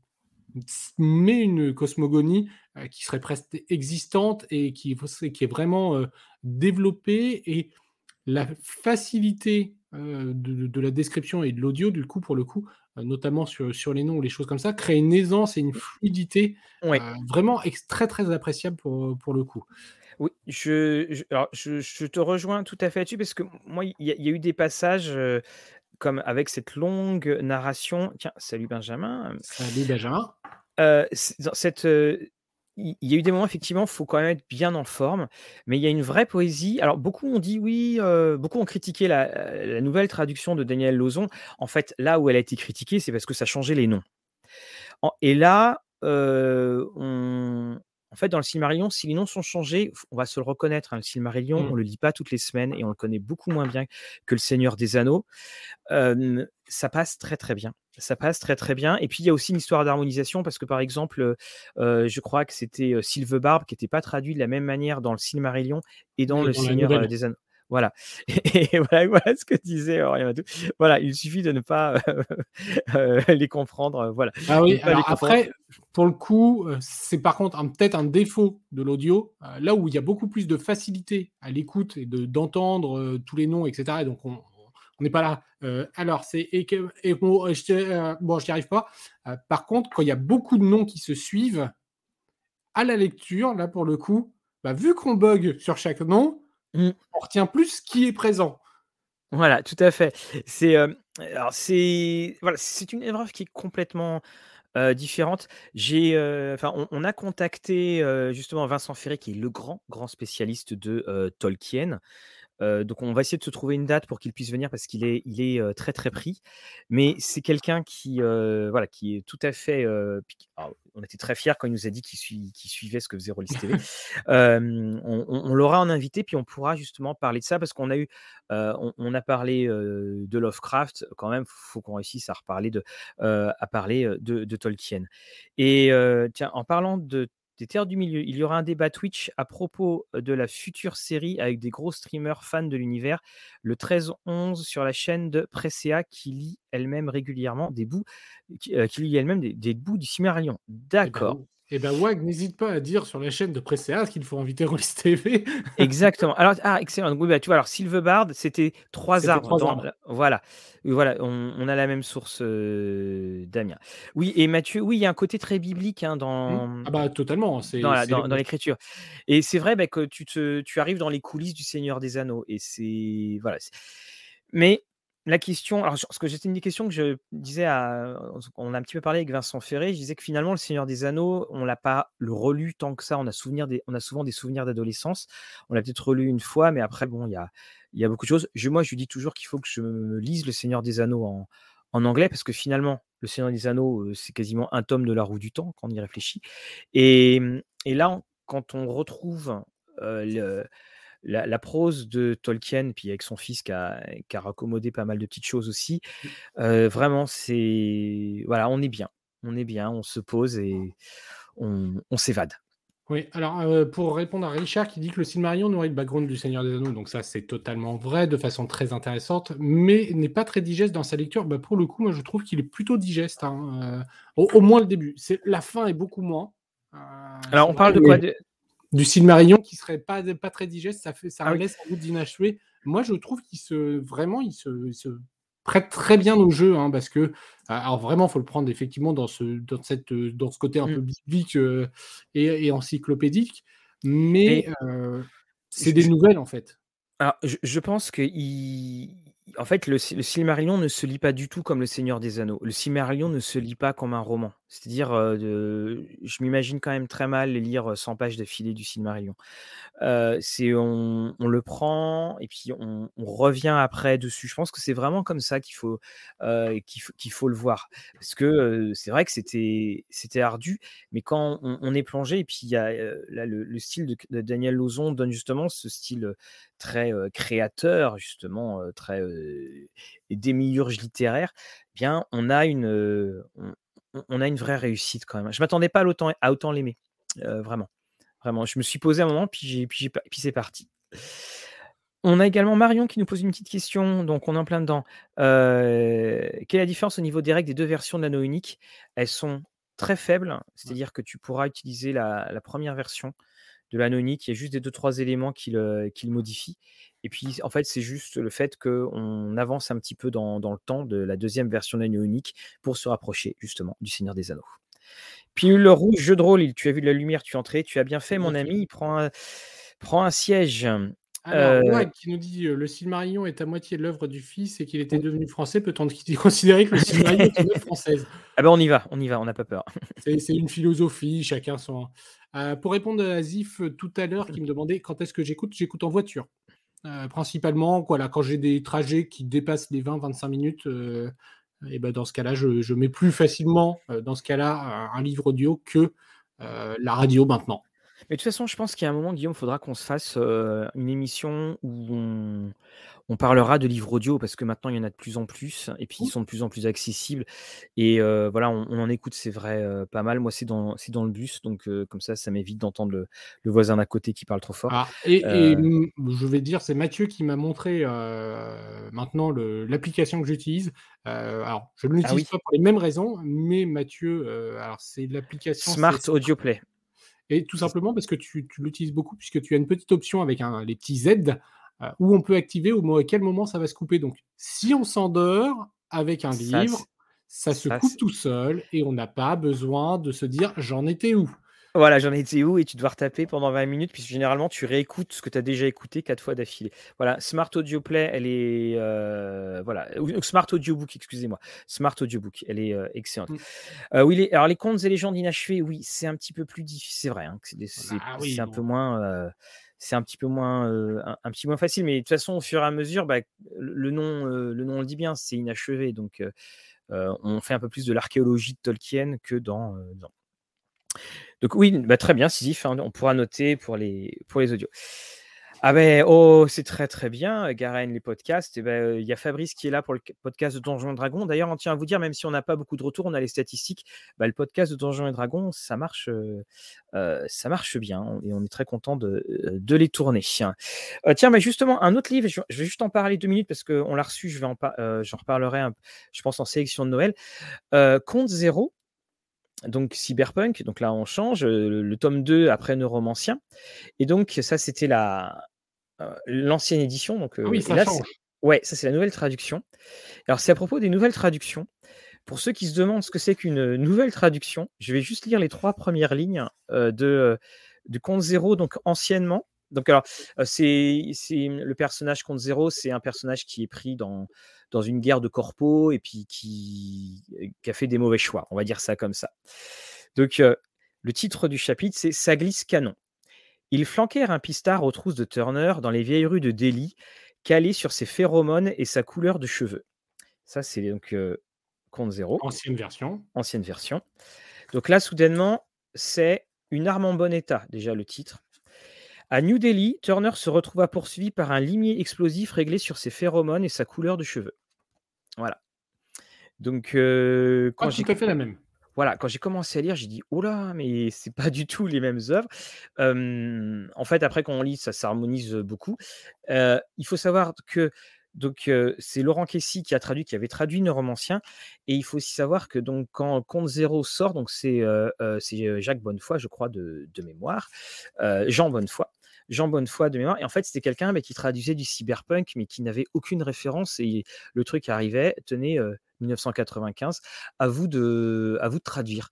met une cosmogonie qui serait presque existante et qui, qui est vraiment développée. Et la facilité de, la description et de l'audio, du coup, pour le coup, notamment sur, sur les noms ou les choses comme ça, crée une aisance et une fluidité vraiment très très appréciable pour, pour le coup.
Oui, je, je, te rejoins tout à fait là-dessus parce que moi, il y, a eu des passages comme avec cette longue narration. Tiens, salut Benjamin.
Salut Benjamin.
cette, il y a eu des moments, effectivement, il faut quand même être bien en forme, mais il y a une vraie poésie. Alors, beaucoup ont dit oui, euh, beaucoup ont critiqué la, nouvelle traduction de Daniel Lozon. En fait, là où elle a été critiquée, c'est parce que ça changeait les noms. et là, euh, en fait, dans le Silmarillion, si les noms sont changés, on va se le reconnaître. Hein, le Silmarillion, mmh. on le lit pas toutes les semaines et on le connaît beaucoup moins bien que le Seigneur des Anneaux. ça passe très très bien ça passe très très bien. Et puis il y a aussi une histoire d'harmonisation parce que par exemple, euh, je crois que c'était Barbe qui n'était pas traduit de la même manière dans le Silmarillion et dans le Seigneur des Anneaux. Voilà. Et, voilà, voilà, ce que disait Oriamatou. Voilà, il suffit de ne pas les comprendre. Voilà.
Ah oui, alors après, pour le coup, c'est par contre peut-être un défaut de l'audio, là où il y a beaucoup plus de facilité à l'écoute et d'entendre tous les noms, etc. Et donc, on, on n'est pas là. Euh, alors, c'est et, bon, je euh, bon, n'y arrive pas. Euh, par contre, quand il y a beaucoup de noms qui se suivent, à la lecture, là pour le coup, bah, vu qu'on bug sur chaque nom, mmh. on retient plus ce qui est présent.
Voilà, tout à fait. C'est c'est voilà, c'est une épreuve qui est complètement différente. J'ai, enfin, on, on, a contacté justement Vincent Ferré, qui est le grand grand spécialiste de Tolkien. Euh, donc on va essayer de se trouver une date pour qu'il puisse venir parce qu'il est, il est euh, très très pris. Mais c'est quelqu'un qui, euh, voilà, qui est tout à fait. on était très fiers quand il nous a dit qu'il, suivait ce que faisait Rollis TV. on, l'aura en invité, puis on pourra justement parler de ça parce qu'on a eu, on, a parlé de Lovecraft. Quand même, faut qu'on réussisse à reparler de, à parler de, de Tolkien. Et tiens, en parlant de des Terres du Milieu. Il y aura un débat Twitch à propos de la future série avec des gros streamers fans de l'univers le 13-11 sur la chaîne de Presea qui lit elle-même régulièrement des bouts, qui, lit elle-même des, bouts du Cimérion. Eh ben, D'accord.
Et eh ben Wag, n'hésite pas à dire sur la chaîne de Presséas qu'il faut inviter Rollis TV.
Exactement. Alors, ah, excellent. Oui, bah, tu vois, alors Silverbard, c'était trois arbres. Voilà. Voilà, on, a la même source, euh, Damien. Oui, et Mathieu, oui, il y a un côté très biblique hein, dans.
Mmh. Ah bah totalement. C'est,
dans, dans, l'écriture. Et c'est vrai bah, que tu, te, tu arrives dans les coulisses du Seigneur des Anneaux. Et c'est. Voilà. Mais la question, alors ce que c'était une des questions que je disais à, on a un petit peu parlé avec Vincent Ferré, je disais que finalement le Seigneur des Anneaux, on l'a pas le relu tant que ça, on a souvenir des, on a souvent des souvenirs d'adolescence, on l'a peut-être relu une fois, mais après bon, il y a, y a beaucoup de choses. Moi, je dis toujours qu'il faut que je me lise le Seigneur des Anneaux en, en anglais parce que finalement le Seigneur des Anneaux, c'est quasiment un tome de la roue du temps quand on y réfléchit. Et, et là, quand on retrouve le la, prose de Tolkien, puis avec son fils qui a, raccommodé pas mal de petites choses aussi, mmh. vraiment, c'est. Voilà, on est bien. On est bien, on se pose et on, s'évade.
Oui, alors pour répondre à Richard qui dit que le Silmarillion nourrit le background du Seigneur des Anneaux, donc ça c'est totalement vrai, de façon très intéressante, mais n'est pas très digeste dans sa lecture. Bah, pour le coup, moi je trouve qu'il est plutôt digeste, hein, au, moins le début. La fin est beaucoup moins.
alors on parle de quoi
du Silmarillion qui serait pas, pas très digeste, ça, fait, ça ah laisse un goût d'inachevé. Moi, je trouve qu'il se vraiment, il se, prête très bien au jeu, hein, parce que alors vraiment, faut le prendre effectivement dans ce dans cette dans ce côté un peu mmh. biblique euh, et, encyclopédique, mais euh, c'est des nouvelles en fait.
Alors, je, je pense que il en fait, le, le Silmarillion ne se lit pas du tout comme Le Seigneur des Anneaux. Le Silmarillion ne se lit pas comme un roman. C'est-à-dire, je m'imagine quand même très mal les lire 100 pages d'affilée du Silmarillion. c'est on, le prend et puis on, revient après dessus. Je pense que c'est vraiment comme ça qu'il faut, le voir. Parce que c'est vrai que c'était, ardu, mais quand on, est plongé, et puis il y a là, le, style de, Daniel Lauzon donne justement ce style très créateur, justement, très démiurge littéraire, eh bien, on a une, on, a une vraie réussite quand même. Je m'attendais pas à autant, à autant l'aimer, vraiment. Vraiment, je me suis posé un moment, puis, puis, puis c'est parti. On a également Marion qui nous pose une petite question, donc on est en plein dedans. quelle est la différence au niveau des règles des deux versions de l'anneau unique Elles sont très faibles, c'est-à-dire que tu pourras utiliser la, première version de l'anneau unique, il y a juste des deux, trois éléments qui le, qui le modifient. Et puis, en fait, c'est juste le fait qu'on avance un petit peu dans, le temps de la deuxième version de l'anneau unique pour se rapprocher justement du Seigneur des Anneaux. Puis le rouge, jeu de rôle, tu as vu de la lumière, tu es entré, tu as bien fait, mon ami, il prend un, prend un siège.
Alors, euh... qui nous dit le Silmarillion est à moitié l'œuvre du fils et qu'il était devenu français, peut-on considérer que le Silmarillion est une œuvre française?
Ah ben on y va, on y va, on n'a pas peur.
c'est une philosophie, chacun son. Euh, pour répondre à Zif tout à l'heure qui me demandait quand est-ce que j'écoute, j'écoute en voiture. Euh, principalement, quand j'ai des trajets qui dépassent les 20-25 minutes, euh, et ben dans ce cas-là, je, mets plus facilement, dans ce cas-là, un livre audio que la radio maintenant.
Mais de toute façon, je pense qu'il y a un moment, Guillaume, il faudra qu'on se fasse, une émission où on on parlera de livres audio parce que maintenant il y en a de plus en plus et puis ils sont de plus en plus accessibles et voilà, on on en écoute, c'est vrai, pas mal. Moi, c'est dans c'est dans le bus donc comme ça, ça m'évite d'entendre le le voisin d'à côté qui parle trop fort.
Ah et mmh, je vais dire, c'est Mathieu qui m'a montré, maintenant le l'application que j'utilise. Alors je ne
ah
l'utilise
oui,
pas pour les mêmes raisons, mais Mathieu, alors c'est l'application, c'est
Smart Audio Play.
Et tout simplement parce que tu tu l'utilises beaucoup puisque tu as une petite option avec un les petits Z, heu, où on peut activer au à quel moment ça va se couper. Donc si on s'endort avec un
ça
livre, ça se
ça
coupe tout seul et on n'a pas besoin de se dire: «J'en étais où?»
Voilà, j'en étais où? Et tu dois retaper pendant 20 minutes, puisque généralement tu réécoutes ce que tu as déjà écouté 4 fois d'affilée. Voilà, Smart Audio Play, elle est, heu, voilà, Smart Audiobook, excusez-moi. Smart Audiobook, elle est, heu, excellente.
Mmh.
Heu, oui, les alors les contes et légendes inachevées, oui, c'est un petit peu plus difficile. c'est vrai, hein, c'est c'est
Bah
c'est
oui,
un peu moins, c'est un petit peu moins, un un petit moins facile, mais de toute façon, au fur et à mesure, bah, le nom, le nom le dit bien, c'est inachevé, donc on fait un peu plus de l'archéologie de Tolkien que dans donc oui, bah, très bien, Sisyphe, hein, on pourra noter pour les pour les audios. Ah beh, oh, c'est très, très bien, heu, Garen, les podcasts et ben, il y a Fabrice qui est là pour le podcast de Donjons& et Dragons. D'ailleurs, on tient à vous dire, même si on n'a pas beaucoup de retours, on a les statistiques, bah, le podcast de Donjons& et Dragons, ça marche, heu, ça marche bien et on est très content de, de les tourner. Tiens, mais justement, un autre livre, je vais juste en parler 2 minutes parce qu'on l'a reçu, je j'en reparlerai je pense en sélection de Noël. Compte Zéro, donc Cyberpunk, donc là on change, heu, le tome 2 après Neuromancien et donc ça c'était la, heu, l'ancienne édition donc
Ah
heu
oui, ça
là
change.
ouais, ça c'est la nouvelle traduction. Alors c'est à propos des nouvelles traductions. Pour ceux qui se demandent ce que c'est qu'une, nouvelle traduction, je vais juste lire les 3 premières lignes, de, de Compte Zéro donc anciennement. Donc alors, c'est le personnage Compte Zéro, c'est un personnage qui est pris dans dans une guerre de corpos et puis qui, qui a fait des mauvais choix, on va dire ça comme ça. Donc, heu, le titre du chapitre, c'est «Ça glisse canon». Ils flanquèrent un pistard aux trousses de Turner dans les vieilles rues de Delhi, calé sur ses phéromones et sa couleur de cheveux. Ça, c'est donc, heu, Compte Zéro,
Ancienne version.
ancienne version. Donc là, soudainement, c'est «Une arme en bon état», déjà le titre. À New Delhi, Turner se retrouva poursuivi par un limier explosif réglé sur ses phéromones et sa couleur de cheveux. Voilà. Donc,
Pas
quand j'ai
à fait la même.
Voilà, quand j'ai commencé à lire, j'ai dit: «Oh là, mais c'est pas du tout les mêmes œuvres». En fait, après quand on lit, ça s'harmonise, beaucoup. Il faut savoir que donc c'est Laurent Kessy qui a traduit qui avait traduit Neuromancien et il faut aussi savoir que donc quand Compte Zéro sort, donc c'est, Jacques Bonnefoy, je crois de de mémoire, Jean Bonnefoy Jean Bonnefoy de mémoire. Et en fait, c'était quelqu'un, bah, qui traduisait du cyberpunk, mais qui n'avait aucune référence. Et le truc arrivait, tenez, heu, 1995 à vous de à vous de traduire.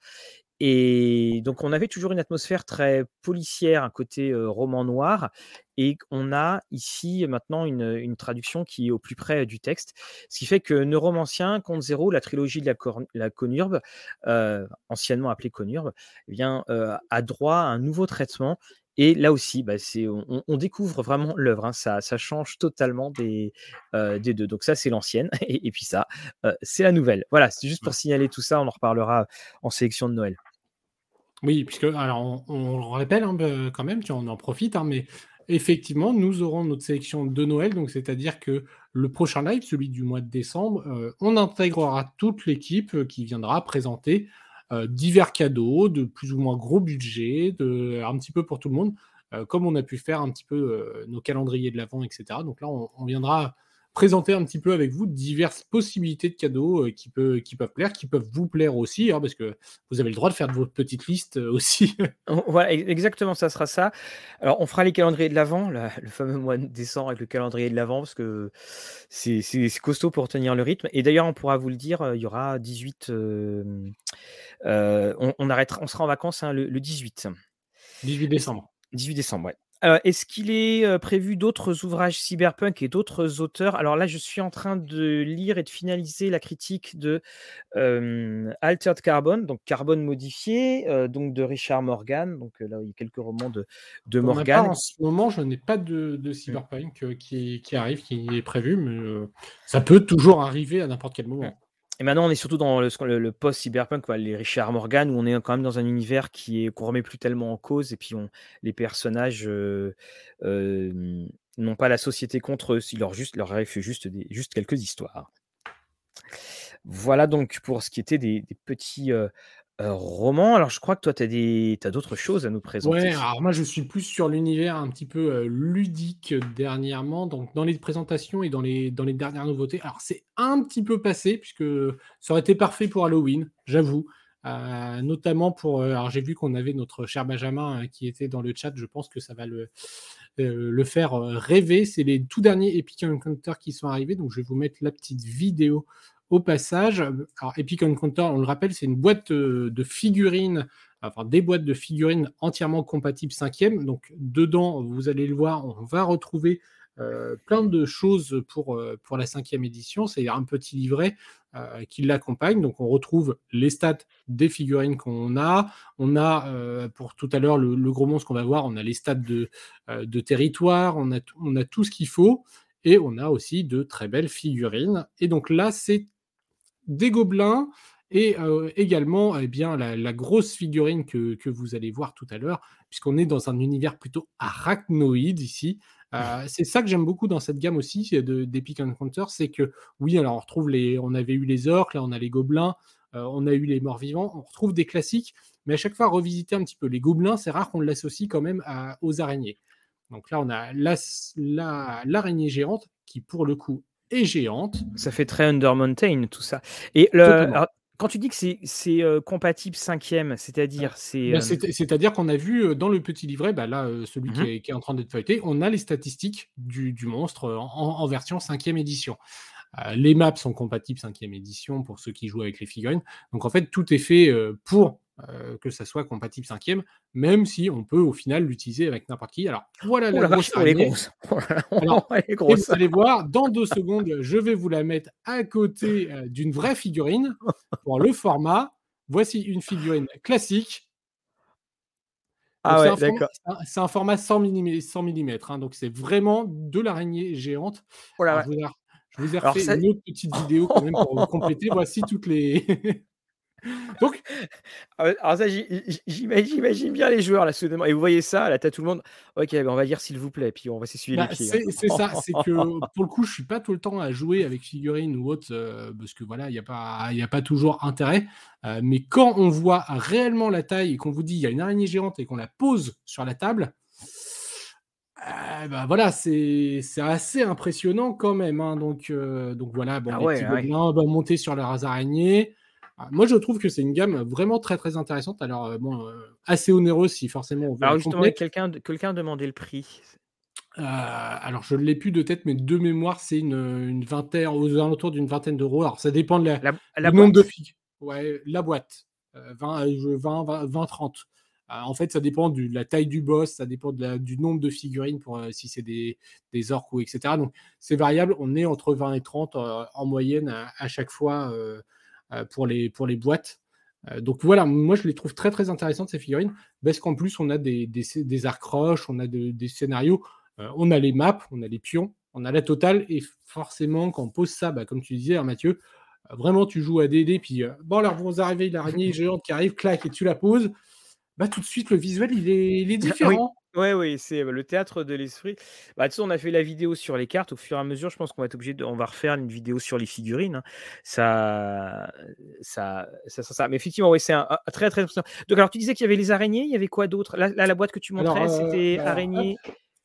Et donc on avait toujours une atmosphère très policière, un côté, heu, roman noir. Et on a ici maintenant une, une traduction qui est au plus près du texte. Ce qui fait que Neuromancien, Compte Zéro, la trilogie de la la Conurbe, heu, anciennement appelée Conurbe, eh bien, a droit à un nouveau traitement et là aussi, bah, c'est on découvre vraiment l'œuvre, hein. Ça ça change totalement des, heu, des 2. Donc ça, c'est l'ancienne et et puis ça, heu, c'est la nouvelle. Voilà, c'est juste pour signaler tout ça, on en reparlera en sélection de Noël.
Oui, puisque alors on on le rappelle, hein, quand même, tu on en profites, hein, mais effectivement, nous aurons notre sélection de Noël, donc c'est-à-dire que le prochain live, celui du mois de décembre, heu, on intégrera toute l'équipe, qui viendra présenter, divers cadeaux de plus ou moins gros budget, de un petit peu pour tout le monde, heu, comme on a pu faire un petit peu, heu, nos calendriers de l'avent et cetera. Donc là, on on viendra présenter un petit peu avec vous diverses possibilités de cadeaux, heu, qui peut qui peuvent plaire, qui peuvent vous plaire aussi, hein, parce que vous avez le droit de faire de votre petite liste, heu, aussi.
Voilà, exactement, ça sera ça. Alors, on fera les calendriers de l'avent, la le fameux mois de décembre avec le calendrier de l'avent, parce que c'est costaud pour tenir le rythme et d'ailleurs, on pourra vous le dire, heu, il y aura 18, hem, heu, on on arrêtera on sera en vacances, hein, le le 18.
18
Est-ce
décembre.
18 décembre, ouais. Heu, est-ce qu'il est, heu, prévu d'autres ouvrages cyberpunk et d'autres auteurs? Alors là, je suis en train de lire et de finaliser la critique de, Altered Carbon, donc Carbone modifié, heu, donc de Richard Morgan, donc là, il y a quelques romans de Morgan.
en ce moment, je n'ai pas de de
Mmh,
Cyberpunk, qui qui arrive, qui est prévu, mais ça peut toujours arriver à n'importe quel
mmh.
moment.
Et maintenant, on est surtout dans le, post-cyberpunk, les Richard Morgan, où on est quand même dans un univers qui est qu'on remet plus tellement en cause, et puis les personnages euh, euh, n'ont pas la société contre eux, il leur, juste, leur arrive juste quelques histoires. Voilà donc pour ce qui était des, petits euh, romans. Alors, je crois que toi, tu as, as d'autres choses à nous présenter.
Ouais, alors moi, je suis plus sur l'univers un petit peu ludique dernièrement. Donc, dans les présentations et dans les, dans les dernières nouveautés. Alors, c'est un petit peu passé, puisque ça aurait été parfait pour Halloween, j'avoue. notamment pour. alors, j'ai vu qu'on avait notre cher Benjamin qui était dans le chat. Je pense que ça va le, le faire rêver. C'est les tout derniers Epic Encounter qui sont arrivés. Donc, je vais vous mettre la petite vidéo au passage, alors Epic Encounter, on le rappelle, c'est une boîte euh, de figurines, enfin des boîtes de figurines entièrement compatibles 5e. Donc dedans, vous allez le voir, on va retrouver euh, plein de choses pour, euh, pour la cinquième édition. C'est un petit livret qui l'accompagne. Donc on retrouve les stats des figurines qu'on a. On a, pour tout à l'heure, le, gros monstre qu'on va voir, on a les stats de, de territoire, on a, on a tout ce qu'il faut. Et on a aussi de très belles figurines. Et donc là, c'est des gobelins et euh, également eh bien, la, grosse figurine que, vous allez voir tout à l'heure, puisqu'on est dans un univers plutôt arachnoïde ici. Euh, c'est ça que j'aime beaucoup dans cette gamme aussi d'Epic Encounter, c'est que oui, alors on retrouve les, on avait eu les orques, là on a les gobelins, euh, on a eu les morts vivants, on retrouve des classiques, mais à chaque fois revisiter un petit peu les gobelins, c'est rare qu'on l'associe quand même aux araignées. Donc là on a l'araignée géante qui pour le coup et géante.
Ça fait très Under Mountain, tout ça. Et le, quand tu dis que c'est euh, compatible cinquième, c'est-à-dire c'est.
Bah, euh, c'est-à-dire qu'on a vu euh, dans le petit livret, bah, là, celui qui, mmh est, en train d'être feuilleté, on a les statistiques du, monstre en, version cinquième édition. les maps sont compatibles cinquième édition pour ceux qui jouent avec les figurines. Donc en fait, tout est fait pour euh, que ça soit compatible cinquième, même si on peut au final l'utiliser avec n'importe qui. Alors voilà la, grosse vous allez voir, dans deux secondes, je vais vous la mettre à côté euh, d'une vraie figurine pour le format. Voici une figurine classique.
Ah ouais, d'accord.
C'est un, format 100 mm, 100 mm donc c'est vraiment de l'araignée géante.
Oh je,
vous ai, refait une autre petite vidéo quand même pour compléter. Voici toutes les
Donc, ah alors ça, j'imagine bien les joueurs là, et vous voyez ça, là, t'as tout le monde. Ok, ben, on va dire s'il vous plaît, puis on va s'essuyer les bah, pieds.
Hein. C'est ça, c'est que pour le coup, je suis pas tout le temps à jouer avec figurines ou autre, euh, parce que voilà, il n'y a pas, a pas toujours intérêt. Euh, mais quand on voit réellement la taille et qu'on vous dit il y a une araignée géante et qu'on la pose sur la table, euh, bah voilà, c'est assez impressionnant quand même. Hein. donc, donc voilà, bon, ah les petits ouais. monter sur leurs araignées. Ah, moi, je trouve que c'est une gamme vraiment très très intéressante. Alors, euh, bon, euh, assez onéreuse si forcément on
veut. Alors, justement, quelqu'un quelqu'un demandait le prix.
Euh, alors, je ne l'ai plus de tête, mais de mémoire, c'est une, une, vingtaine, aux alentours d'une vingtaine d'euros. Alors, ça dépend de la,
la, nombre
de filles. Ouais, la boîte. 20, 20, 20, 30. en fait, ça dépend de la taille du boss, ça dépend de la, du nombre de figurines pour si c'est des, des orques ou etc. Donc, c'est variable. On est entre 20 et 30 en moyenne à, chaque fois. Euh, pour, les, pour les boîtes. Euh, donc voilà, moi je les trouve très très intéressantes ces figurines, parce qu'en plus on a des, des, des on a des scénarios, euh, on a les maps, on a les pions, on a la totale, et forcément quand on pose ça, bah, comme tu disais hein, Mathieu, vraiment tu joues à DD, puis bon alors vous arrivez l'araignée géante qui arrive, clac, et tu la poses, bah tout de suite le visuel il est, il est différent.
Oui, oui, c'est le théâtre de l'esprit. Bah, tu sais, on a fait la vidéo sur les cartes. Au fur et à mesure, je pense qu'on va être obligé de, on va refaire une vidéo sur les figurines. Hein. Ça, ça, ça, ça, Mais effectivement, oui, c'est un, très, très. Donc, alors, tu disais qu'il y avait les araignées. Il y avait quoi d'autre? Là, la boîte que tu montrais, c'était bah, araignées.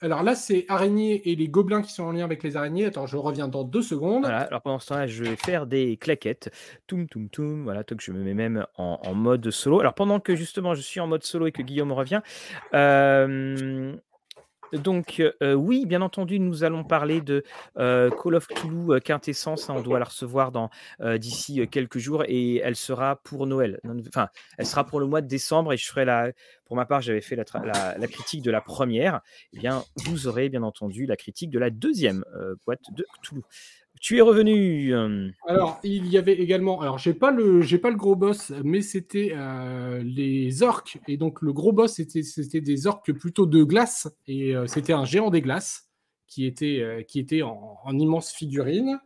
Alors là, c'est araignées et les gobelins qui sont en lien avec les araignées. Attends, je reviens dans deux secondes.
alors pendant ce temps-là, je vais faire des claquettes. Toum, toum, toum. Voilà, que je me mets même en, mode solo. Alors pendant que justement je suis en mode solo et que Guillaume revient, euh, donc, euh, oui, bien entendu, nous allons parler de euh, Call of Cthulhu Quintessence. Hein, on doit la recevoir d'ici quelques jours et elle sera pour Noël. Enfin, elle sera pour le mois de décembre et je ferai la. Pour ma part, j'avais fait la, critique de la première. Eh bien, vous aurez bien entendu la critique de la deuxième boîte de Cthulhu. Tu es revenu. Euh.
Alors, il y avait également. Alors, j'ai pas le, j'ai pas le gros boss, mais c'était euh, les orques. Et donc, le gros boss, c'était, c'était des orques plutôt de glace. Et euh, c'était un géant des glaces qui était, qui était en, immense figurine.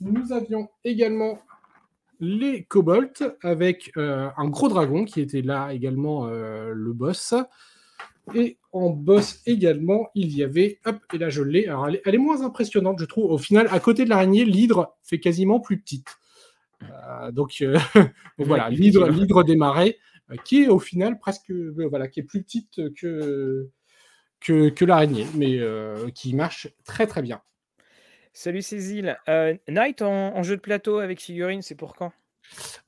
nous avions également les Cobalt avec un gros dragon qui était là également le boss. Et en boss également, il y avait, hop, et là je l'ai. Alors elle est, moins impressionnante, je trouve. Au final, à côté de l'araignée, l'hydre fait quasiment plus petite. donc, voilà, l'hydre, l'hydre des marais, qui est au final presque, voilà, qui est plus petite que que, l'araignée, mais qui marche très très bien.
Salut Cécile. Euh, Night en, jeu de plateau avec figurines, c'est pour quand?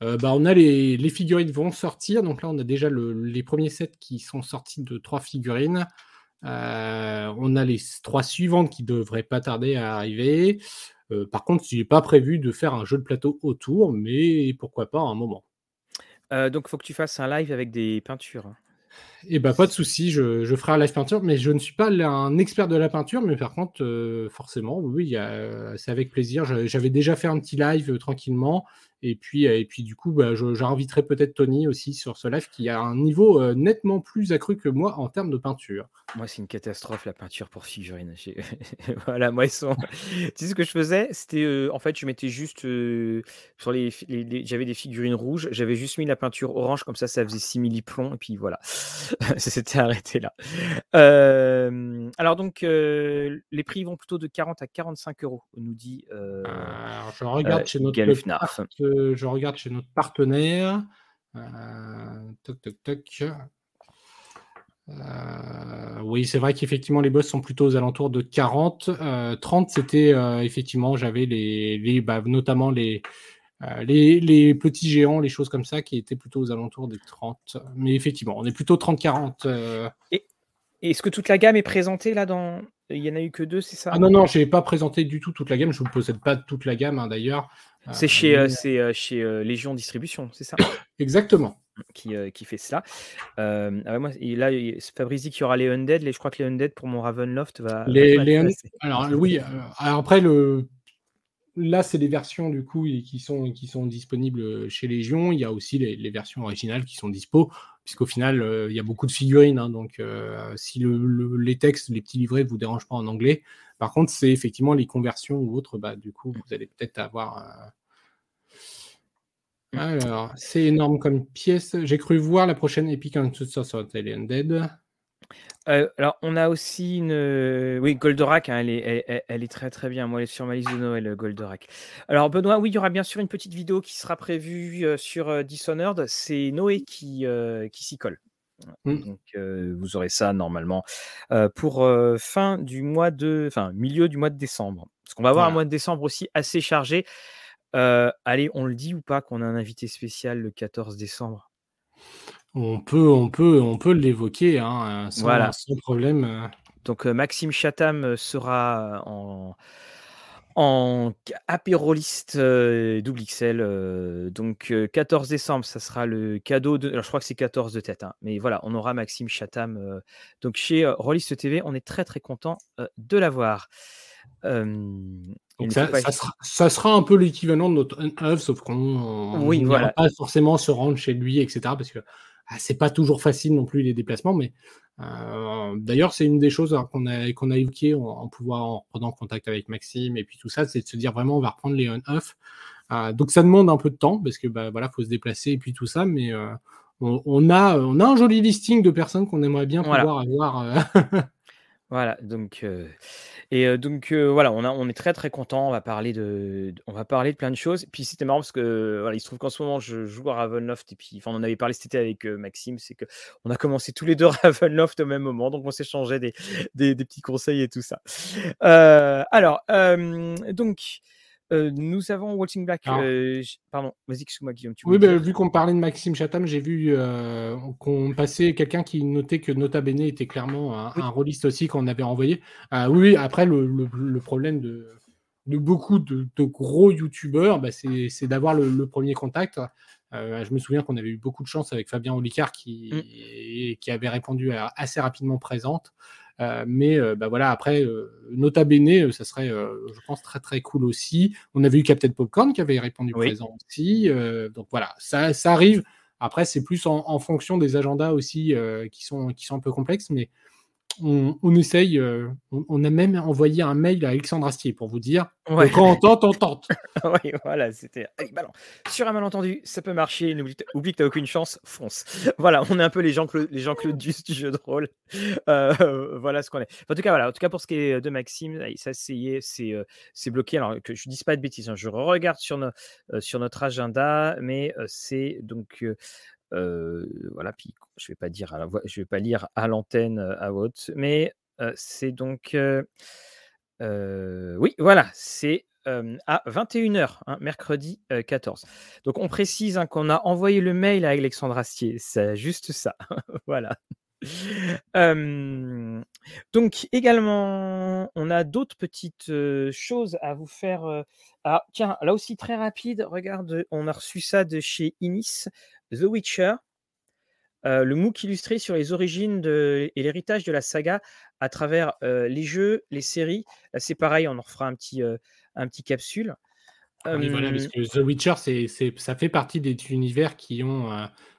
Euh, bah, on a les, figurines vont sortir. Donc là, on a déjà les premiers sets qui sont sortis de trois figurines. Euh, on a les trois suivantes qui devraient pas tarder à arriver. par contre, il n'est pas prévu de faire un jeu de plateau autour, mais pourquoi pas à un moment.
donc, il faut que tu fasses un live avec des peintures.
Eh ben, pas de souci, je, ferai un live peinture, mais je ne suis pas un expert de la peinture, mais par contre, euh, forcément, oui, c'est avec plaisir. J'avais déjà fait un petit live euh, tranquillement, et puis, euh, et puis du coup, bah, j'inviterai peut-être Tony aussi sur ce live qui a un niveau euh, nettement plus accru que moi en termes de peinture.
Moi, c'est une catastrophe la peinture pour figurines. voilà, moi, ils sont. tu sais ce que je faisais? C'était euh, en fait, je mettais juste sur les, j'avais des figurines rouges, j'avais juste mis la peinture orange comme ça, ça faisait simili plomb et puis voilà, ça s'était arrêté là. alors donc, les prix vont plutôt de 40 à 45 euros, nous dit.
alors, je regarde chez notre je regarde chez notre partenaire. Euh, toc, toc, toc. Euh, oui, c'est vrai qu'effectivement, les boss sont plutôt aux alentours de 40. 30, euh, c'était effectivement, j'avais les, les bah, notamment les, les, les, petits géants, les choses comme ça, qui étaient plutôt aux alentours des 30. Mais effectivement, on est plutôt 30-40.
Et est-ce que toute la gamme est présentée là dans. Il n'y en a eu que deux, c'est ça?
Ah non, non, je n'ai pas présenté du tout toute la gamme. Je ne possède pas toute la gamme hein, d'ailleurs.
C'est chez, euh, c'est euh, chez euh, Légion Distribution, c'est ça?
Exactement.
Qui, qui fait cela. Ah moi, là, Fabrice dit qu'il y aura les Undead. Les, je crois que les Undead pour mon Ravenloft va.
Les, les Alors, oui. Alors après, le, là, c'est des versions du coup qui sont, qui sont disponibles chez Légion. Il y a aussi les, versions originales qui sont dispo, puisqu'au final, il y a beaucoup de figurines. Hein, donc, si le, les textes, les petits livrets ne vous dérangent pas en anglais, par contre, c'est effectivement les conversions ou autres, bah, du coup, vous allez peut-être avoir. Euh, alors, c'est énorme comme pièce. J'ai cru voir la prochaine Epic Undead.
Euh, alors, on a aussi une. Euh, oui, Goldorak, hein, elle, est, elle, est très très bien. Moi, elle est sur ma liste de Noël, Goldorak. Alors, Benoît, oui, il y aura bien sûr une petite vidéo qui sera prévue sur Dishonored. C'est Noé qui, qui s'y colle. Mmh. Donc, vous aurez ça normalement pour fin du mois de, enfin milieu du mois de décembre. Parce qu'on va avoir un mois de décembre aussi assez chargé. allez, on le dit ou pas qu'on a un invité spécial le 14 décembre?
On peut, on peut, on peut l'évoquer, hein, sans, voilà. sans problème.
Donc Maxime Chatham sera en en apéroliste euh, double XL. Euh, donc 14 euh, décembre, ça sera le cadeau de. Alors je crois que c'est 14 de tête, hein, mais voilà, on aura Maxime Chatham. donc chez Rollist TV, on est très très content de l'avoir.
Ça, ça, sera, un peu l'équivalent de notre œuvre, sauf qu'on
oui,
ne
voilà.
pas forcément se rendre chez lui, etc. Parce que c'est pas toujours facile non plus les déplacements, mais euh, d'ailleurs c'est une des choses hein, qu'on a qu'on a évoqué en, pouvoir en prenant contact avec Maxime et puis tout ça, c'est de se dire vraiment on va reprendre les on-off. Euh, donc ça demande un peu de temps parce que bah, voilà faut se déplacer et puis tout ça, mais euh, on, a on a un joli listing de personnes qu'on aimerait bien pouvoir avoir.
Voilà, donc et donc voilà, on, a, on est très très content. On va parler de, on va parler de plein de choses. Puis c'était marrant parce que voilà, il se trouve qu'en ce moment je joue à Ravenloft et puis enfin on en avait parlé cet été avec Maxime, c'est que on a commencé tous les deux Ravenloft au même moment, donc on s'échangeait des, des, des, petits conseils et tout ça. alors donc euh, nous avons Waltzing Black. Euh, pardon, vas-y, excuse-moi, Guillaume.
oui, bah, vu qu'on parlait de Maxime Chatham, j'ai vu euh, qu'on passait quelqu'un qui notait que Nota Bene était clairement un, un rôliste aussi qu'on avait envoyé. oui, après, le, problème de, de beaucoup de, gros youtubeurs, bah, c'est d'avoir le, premier contact. je me souviens qu'on avait eu beaucoup de chance avec Fabien Olicard qui, qui avait répondu assez rapidement présente. Euh, mais euh, bah voilà, après, euh, Nota Bene, ça serait, je pense, très très cool aussi. On avait eu Captain Popcorn qui avait répondu présent aussi. donc voilà, ça, ça arrive. Après, c'est plus en, fonction des agendas aussi qui, sont, qui sont un peu complexes, mais on, essaye, euh, on, a même envoyé un mail à Alexandre Astier pour vous dire quand on tente, on tente.
oui, voilà, c'était. Sur un malentendu, ça peut marcher. N'oublie oublie que tu n'as aucune chance, fonce. Voilà, on est un peu les Jean-Claude les Jean du jeu de rôle. Euh, voilà ce qu'on est. En tout cas, voilà. En tout cas, pour ce qui est de Maxime, ça c'est c'est bloqué. Alors que je ne dise pas de bêtises, hein. je regarde sur, sur notre agenda, mais c'est donc voilà, puis je vais pas dire à la voix, je vais pas lire à l'antenne à haute, mais c'est donc oui, voilà, c'est à 21h, hein, mercredi 14. Donc on précise hein, qu'on a envoyé le mail à Alexandre Astier, c'est juste ça, voilà. donc également, on a d'autres petites choses à vous faire. Ah, tiens, là aussi très rapide, regarde, on a reçu ça de chez Inis, The Witcher, euh, le MOOC illustré sur les origines et l'héritage de la saga à travers euh, les jeux, les séries. c'est pareil, on en fera un petit, euh, un petit capsule.
voilà, parce que The Witcher, c'est, ça fait partie des univers qui ont,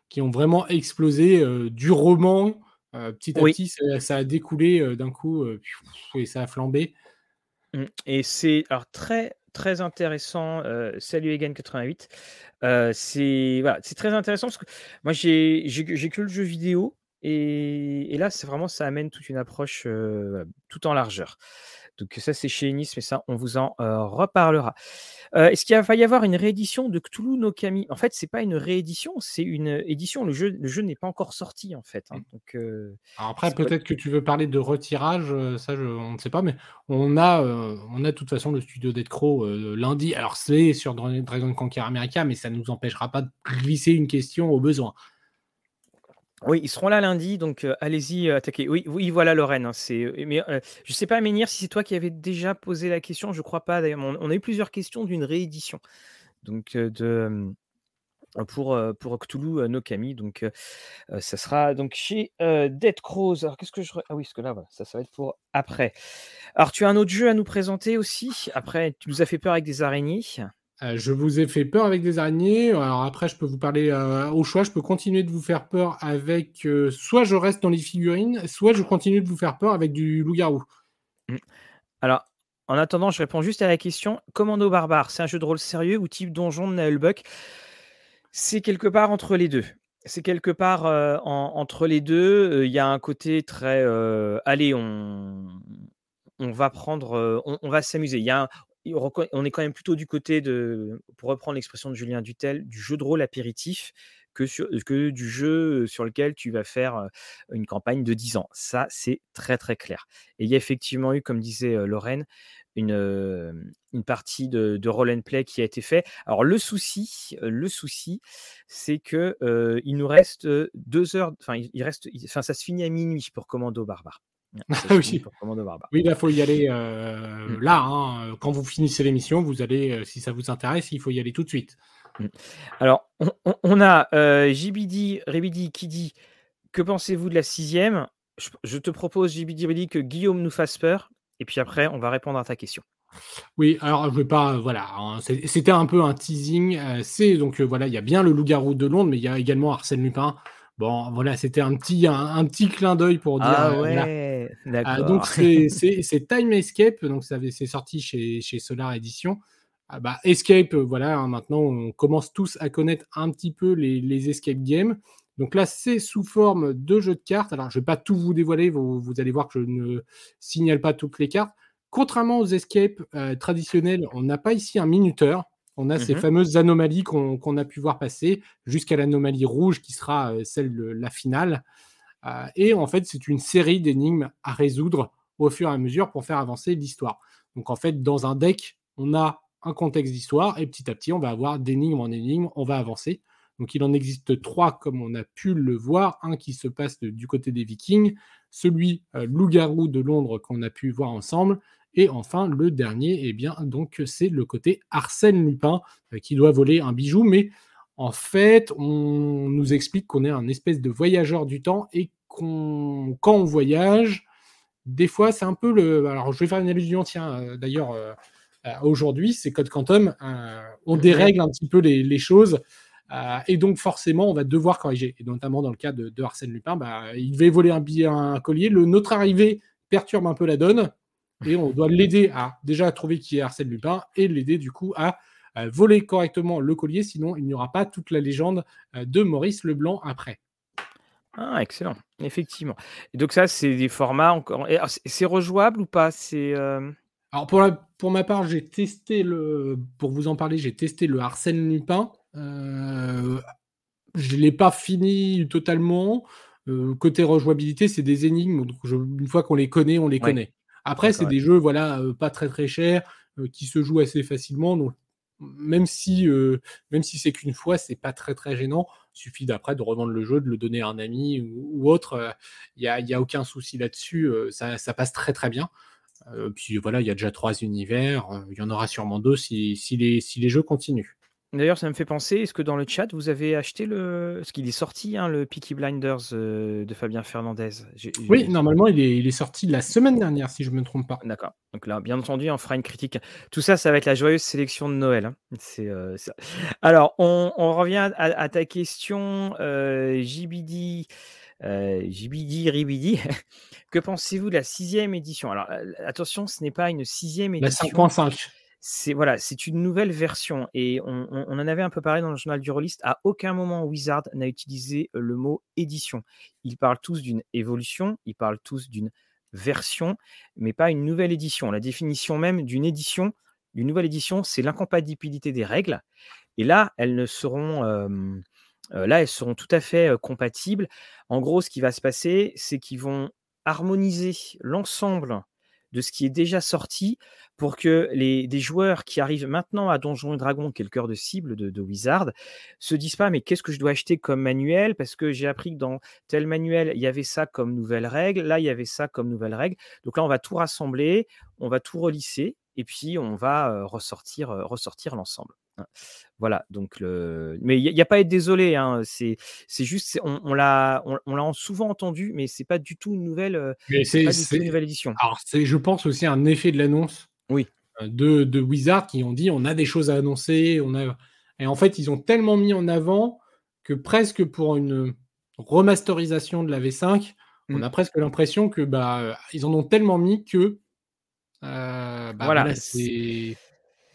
qui ont vraiment explosé du roman. petit à petit, ça, a découlé d'un coup et ça a flambé.
Mmh, et c'est alors très très intéressant. salut Egan 88. c'est voilà, très intéressant parce que moi j'ai que le jeu vidéo et, et là c'est vraiment ça amène toute une approche tout en largeur. Donc ça, c'est chez Ennis, mais ça, on vous en reparlera. Est-ce qu'il va y avoir une réédition de Cthulhu no Kami? En fait, c'est pas une réédition, c'est une édition. Le jeu, le jeu n'est pas encore sorti, en fait. Hein. Mmh. Donc,
après, peut-être que tu veux parler de retirage, ça, on ne sait pas, mais on a, on a de toute façon le studio Dead Crow lundi. Alors, c'est sur Dragon Conquer America, mais ça ne nous empêchera pas de glisser une question au besoin.
Oui, ils seront là lundi, donc allez-y, attaquez. Oui, oui, voilà Lorraine, hein, c'est, mais je sais pas, Menhir, si c'est toi qui avais déjà posé la question, je crois pas d'ailleurs. On a eu plusieurs questions d'une réédition, donc de, pour, pour Cthulhu donc ça sera donc chez Dead Crows. Alors qu'est-ce que je ah oui, parce que là, ça, ça va être pour après. Alors tu as un autre jeu à nous présenter aussi? Après, tu nous as fait peur avec des araignées.
Euh, je vous ai fait peur avec des araignées. Alors après, je peux vous parler euh, au choix. Je peux continuer de vous faire peur avec. Euh, soit je reste dans les figurines, soit je continue de vous faire peur avec du loup-garou.
Mmh. Alors, en attendant, je réponds juste à la question. Commando barbare, c'est un jeu de rôle sérieux ou type donjon de Naelbuck C'est quelque part entre les deux. C'est quelque part entre les deux. Il y a un côté très. allez, on, on va prendre, on, va s'amuser. Il y a on est quand même plutôt du côté de, pour reprendre l'expression de Julien Dutel, du jeu de rôle apéritif que, que du jeu sur lequel tu vas faire une campagne de 10 ans. Ça, c'est très très clair. Et il y a effectivement eu, comme disait Lorraine, une, partie de, de, and play qui a été fait. Alors le souci, le souci, c'est que il nous reste deux heures. Enfin, il reste. Enfin, ça se finit à minuit pour Commando Barbare.
oui. oui, il faut y aller euh, mmh. là. Hein, quand vous finissez l'émission, vous allez, euh, si ça vous intéresse, il faut y aller tout de suite.
Mmh. Alors, on, a euh, JBD, Rebidi qui dit Que pensez-vous de la sixième? Je, te propose, JBD, Rebidi, que Guillaume nous fasse peur. Et puis après, on va répondre à ta question.
Oui, alors je vais pas, voilà, hein, c'était un peu un teasing. c'est donc voilà, il y a bien le loup-garou de Londres, mais il y a également Arsène Lupin. Bon, voilà, c'était un petit, un, petit clin d'œil pour dire.
Ah ouais,
ah, donc c'est Time Escape, donc c'est sorti chez, chez Solar Edition. Ah bah, Escape, voilà, hein, maintenant on commence tous à connaître un petit peu les, les escape games. Donc là, c'est sous forme de jeu de cartes. Alors, je ne vais pas tout vous dévoiler, vous, vous, allez voir que je ne signale pas toutes les cartes. Contrairement aux escapes euh, traditionnels, on n'a pas ici un minuteur. On a ces mmh fameuses anomalies qu'on a pu voir passer jusqu'à l'anomalie rouge qui sera euh, celle de la finale. Euh, et en fait, c'est une série d'énigmes à résoudre au fur et à mesure pour faire avancer l'histoire. Donc en fait, dans un deck, on a un contexte d'histoire et petit à petit, on va avoir d'énigmes en énigmes, on va avancer. Donc il en existe trois comme on a pu le voir. Un qui se passe du côté des Vikings, celui euh, loup-garou de Londres qu'on a pu voir ensemble, et enfin, le dernier, eh bien, donc, c'est le côté Arsène Lupin euh, qui doit voler un bijou, mais en fait, on nous explique qu'on est un espèce de voyageur du temps et qu'on, quand on voyage, des fois, c'est un peu le. Alors, je vais faire une allusion, tiens, euh, d'ailleurs, euh, aujourd'hui, c'est Code Quantum. on dérègle un petit peu les, choses. et donc forcément, on va devoir corriger. Et notamment dans le cas de, Arsène Lupin, bah, il devait voler un billet, un collier. Le, notre arrivée perturbe un peu la donne. Et on doit l'aider à déjà trouver qui est Arsène Lupin et l'aider du coup à voler correctement le collier, sinon il n'y aura pas toute la légende de Maurice Leblanc après.
Ah, excellent, effectivement. Et donc ça, c'est des formats encore. C'est rejouable ou pas? C'est euh
Alors pour, pour ma part, j'ai testé le. Pour vous en parler, j'ai testé le Arsène Lupin. Euh... Je ne l'ai pas fini totalement. Euh, côté rejouabilité, c'est des énigmes. Donc une fois qu'on les connaît, on les connaît. Après, c'est des jeux, voilà, euh, pas très très chers, qui se jouent assez facilement. Donc même si, euh, même si c'est qu'une fois, c'est pas très très gênant. Il suffit d'après de revendre le jeu, de le donner à un ami ou, autre. Il euh, n'y a, a, aucun souci là-dessus. Euh, ça, ça, passe très très bien. puis voilà, il y a déjà trois univers. Il y en aura sûrement deux si, si, les, si les jeux continuent.
D'ailleurs, ça me fait penser, est-ce que dans le chat, vous avez acheté le. Ce qu'il est sorti, hein, le Peaky Blinders euh, de Fabien Fernandez
Oui, normalement, il est, il est, sorti la semaine dernière, si je ne me trompe pas.
D'accord. Donc là, bien entendu, on fera une critique. Tout ça, ça va être la joyeuse sélection de Noël. Hein. C'est, euh, Alors, on, revient à, ta question, euh, JBD. Euh, Ribidi. que pensez-vous de la sixième édition? Alors, attention, ce n'est pas une sixième édition.
La 5.5
c'est voilà, c'est une nouvelle version et on, en avait un peu parlé dans le journal du rôliste. À aucun moment Wizard n'a utilisé le mot édition. Ils parlent tous d'une évolution, ils parlent tous d'une version, mais pas une nouvelle édition. La définition même d'une édition, d'une nouvelle édition, c'est l'incompatibilité des règles. Et là, elles ne seront là, elles seront tout à fait compatibles. En gros, ce qui va se passer, c'est qu'ils vont harmoniser l'ensemble de ce qui est déjà sorti pour que les, des joueurs qui arrivent maintenant à Donjons et Dragons, qui est le cœur de cible de, Wizard, se disent pas mais qu'est-ce que je dois acheter comme manuel? Parce que j'ai appris que dans tel manuel il y avait ça comme nouvelle règle, là il y avait ça comme nouvelle règle. Donc là on va tout rassembler, on va tout relisser et puis on va ressortir, ressortir l'ensemble. Hein. Voilà, donc le... mais il n'y a, pas à être désolé, hein, c'est juste, on, on l'a on, souvent entendu, mais c'est pas du tout une nouvelle, c'est une nouvelle édition.
Alors, c'est, je pense aussi un effet de l'annonce
oui.
de, de Wizard qui ont dit on a des choses à annoncer, on a... et en fait, ils ont tellement mis en avant que presque pour une remasterisation de la V5, on mmh. a presque l'impression que bah, ils en ont tellement mis que
bah, voilà, c'est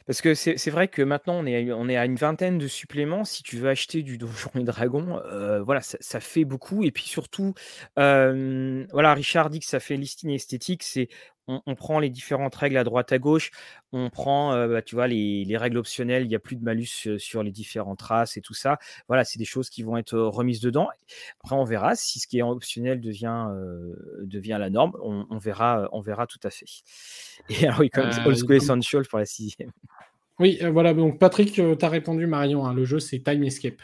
parce que c'est vrai que maintenant, on est, à, on est à une vingtaine de suppléments. Si tu veux acheter du Donjon et Dragon, euh, voilà, ça, fait beaucoup. Et puis surtout, voilà, Richard dit que ça fait listing esthétique. C'est on, prend les différentes règles à droite à gauche, on prend, euh, bah, tu vois, les, règles optionnelles. Il n'y a plus de malus sur les différentes races et tout ça. Voilà, c'est des choses qui vont être remises dedans. Après, on verra si ce qui est optionnel devient devient la norme. On, verra, on verra tout à fait. Et alors, oui, comme euh, Old School Essential pour la sixième.
Oui, euh, voilà. Donc, Patrick, tu as répondu, Marion. Hein, le jeu, c'est Time Escape.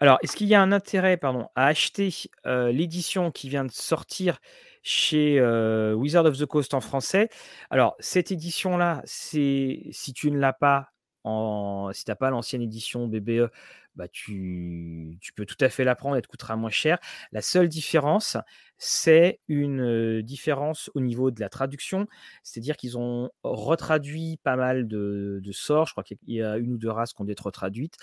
Alors, est-ce qu'il y a un intérêt pardon, à acheter l'édition qui vient de sortir chez Wizard of the Coast en français. Alors, cette édition-là, si tu ne l'as pas, si n'as pas l'ancienne édition BBE, bah tu, peux tout à fait la prendre, elle te coûtera moins cher. La seule différence, c'est une différence au niveau de la traduction, c'est-à-dire qu'ils ont retraduit pas mal de, sorts, je crois qu'il y a une ou deux races qui ont été retraduites.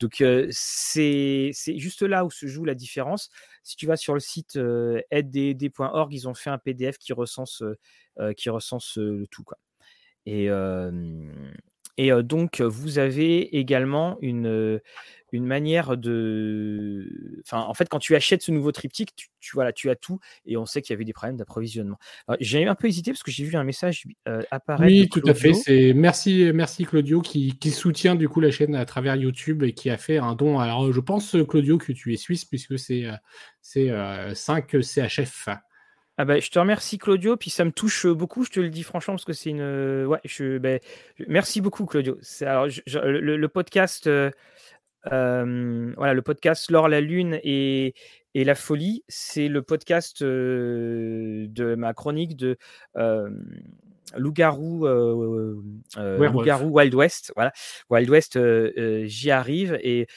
Donc c'est juste là où se joue la différence. Si tu vas sur le site euh, ils ont fait un PDF qui recense, qui recense le tout. Et, et donc, vous avez également une, une manière de. Enfin, en fait, quand tu achètes ce nouveau triptyque, tu, tu, voilà, tu as tout et on sait qu'il y avait des problèmes d'approvisionnement. J'ai un peu hésité parce que j'ai vu un message apparaître.
Oui, tout à fait. C'est merci, merci Claudio qui, qui, soutient du coup la chaîne à travers YouTube et qui a fait un don. Alors, je pense Claudio que tu es suisse puisque c'est c'est 5 CHF.
Ah bah, je te remercie Claudio, puis ça me touche beaucoup, je te le dis franchement, parce que c'est une... Ouais, je... Bah, merci beaucoup Claudio. Alors, le, podcast, euh, voilà, le podcast L'or, la lune et, et la folie, c'est le podcast de ma chronique de Loup-garou, Loup-garou Wild West. Voilà, Wild West, j'y arrive et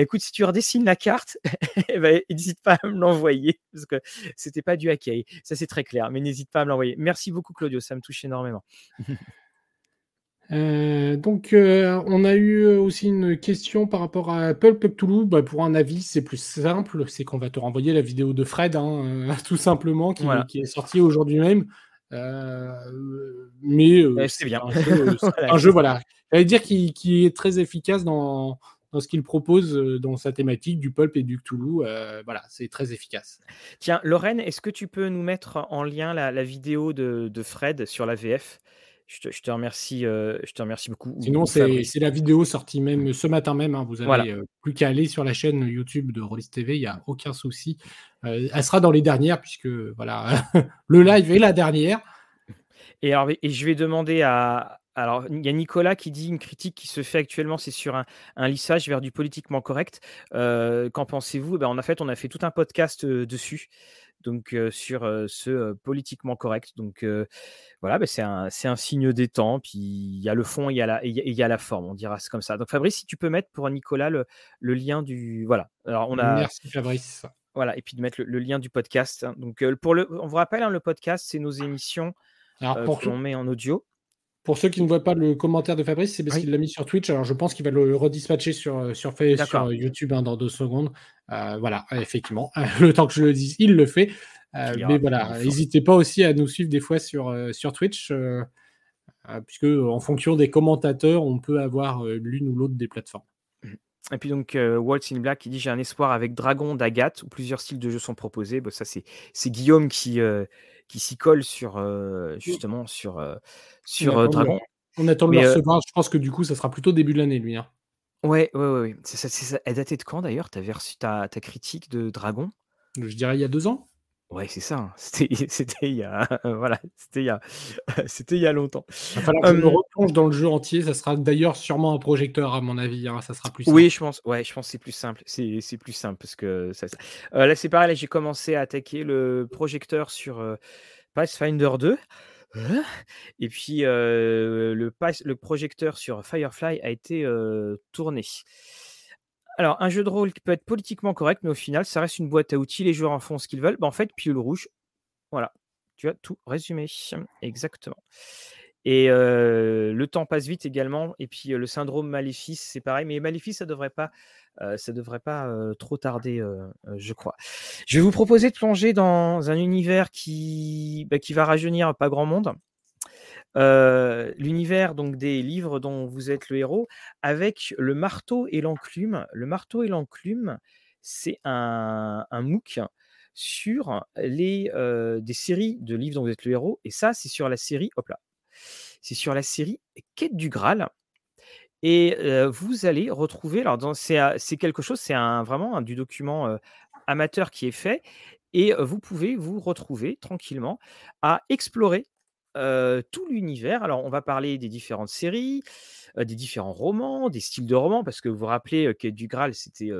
Écoute, si tu redessines la carte, eh ben, n'hésite pas à me l'envoyer parce que c'était pas du hackay. Ça, c'est très clair, mais n'hésite pas à me l'envoyer. Merci beaucoup, Claudio. Ça me touche énormément.
Euh, donc, euh, on a eu aussi une question par rapport à Pulp Cthulhu. Bah, pour un avis, c'est plus simple, c'est qu'on va te renvoyer la vidéo de Fred, hein, euh, tout simplement, qui,
Voilà.
qui est sortie aujourd'hui même. Euh, mais euh,
Ouais, c'est bien.
un jeu, un jeu, voilà. J'allais dire qui, qui est très efficace dans, dans ce qu'il propose euh, dans sa thématique du pulp et du Cthulhu. Euh, voilà, c'est très efficace.
Tiens, Lorraine, est-ce que tu peux nous mettre en lien la, la vidéo de, de Fred sur la VF je te, je te remercie, euh, je te remercie beaucoup. ou-
Sinon, c'est la vidéo sortie même ce matin même. hein. Vous avez
Voilà.
euh, plus qu'à aller sur la chaîne YouTube de Rollis TV, il n'y a aucun souci. Elle sera dans les dernières, puisque voilà, le live est la dernière.
Et, alors, et je vais demander à. Alors, il y a Nicolas qui dit une critique qui se fait actuellement, c'est sur un, un lissage vers du politiquement correct. Euh, Qu'en pensez-vous? Eh ben, En fait, on a fait tout un podcast euh, dessus, donc euh, sur ce politiquement correct. Donc voilà, ben, c'est un, signe des temps. Puis il y a le fond, il y a la, il y a- la forme, on dira c'est comme ça. Donc Fabrice, si tu peux mettre pour Nicolas le, le lien du. Voilà. Alors, on a.
Merci Fabrice.
Voilà, et puis de mettre le, le lien du podcast. hein. Donc, pour le, on vous rappelle, hein, le podcast, c'est nos émissions
Alors, pour,
que l'on met en audio.
Pour ceux qui ne voient pas le commentaire de Fabrice, c'est parce
Oui.
qu'il l'a mis sur Twitch. Alors, je pense qu'il va le redispatcher sur, sur, Fa-
D'accord.
sur YouTube hein, dans deux secondes. Euh, voilà, effectivement. Le temps que je le dise, il le fait. Euh, mais voilà, n'hésitez pas aussi à nous suivre des fois sur, euh, sur Twitch, euh, euh, puisque en fonction des commentateurs, on peut avoir euh, l'une ou l'autre des plateformes.
Et puis donc, euh, Waltz in Black qui dit J'ai un espoir avec Dragon d'Agathe, où plusieurs styles de jeu sont proposés. Bah, ça, c'est c'est Guillaume qui, euh, qui s'y colle sur, euh, justement sur, euh, sur
On le-
Dragon.
On attend le recevoir. Je pense que du coup, ça sera plutôt début de l'année, lui. hein.
Ouais, ouais, ouais. ouais. C'est ça. Elle datait de quand d'ailleurs reçu ta, ta critique de Dragon?
Je dirais il y a deux ans.
Ouais, c'est ça. hein. C'était c'était il y a. voilà, c'était il y a, c'était il y a longtemps.
Il va falloir que je me replonge dans le jeu entier. Ça sera d'ailleurs sûrement un projecteur, à mon avis. hein, Ça sera plus simple.
Oui, je pense. Ouais, je pense que c'est plus simple. C'est c'est plus simple parce que ça. ça- Euh, là, c'est pareil. Là, j'ai commencé à attaquer le projecteur sur euh, Pathfinder 2. Hein Et puis euh, le, pas- le projecteur sur Firefly a été tourné. Alors, un jeu de rôle qui peut être politiquement correct, mais au final, ça reste une boîte à outils. Les joueurs en font ce qu'ils veulent. Bah, en fait, pilule rouge. Voilà. Tu as tout résumé. Exactement. Et euh, le temps passe vite également. Et puis euh, le syndrome maléfice, c'est pareil. Mais maléfice, ça devrait pas, euh, ça devrait pas trop tarder, je crois. Je vais vous proposer de plonger dans un univers qui, bah, qui va rajeunir pas grand monde. Euh, L'univers donc des livres dont vous êtes le héros, avec le marteau et l'enclume. Le marteau et l'enclume, c'est un, MOOC sur les euh, des séries de livres dont vous êtes le héros. Et ça, c'est sur la série. Hop là. C'est sur la série Quête du Graal. Et euh, vous allez retrouver, alors c'est quelque chose, c'est un, vraiment un, du document amateur qui est fait, et vous pouvez vous retrouver tranquillement à explorer tout l'univers. Alors on va parler des différentes séries, des différents romans, des styles de romans, parce que vous vous rappelez Quête du Graal, c'était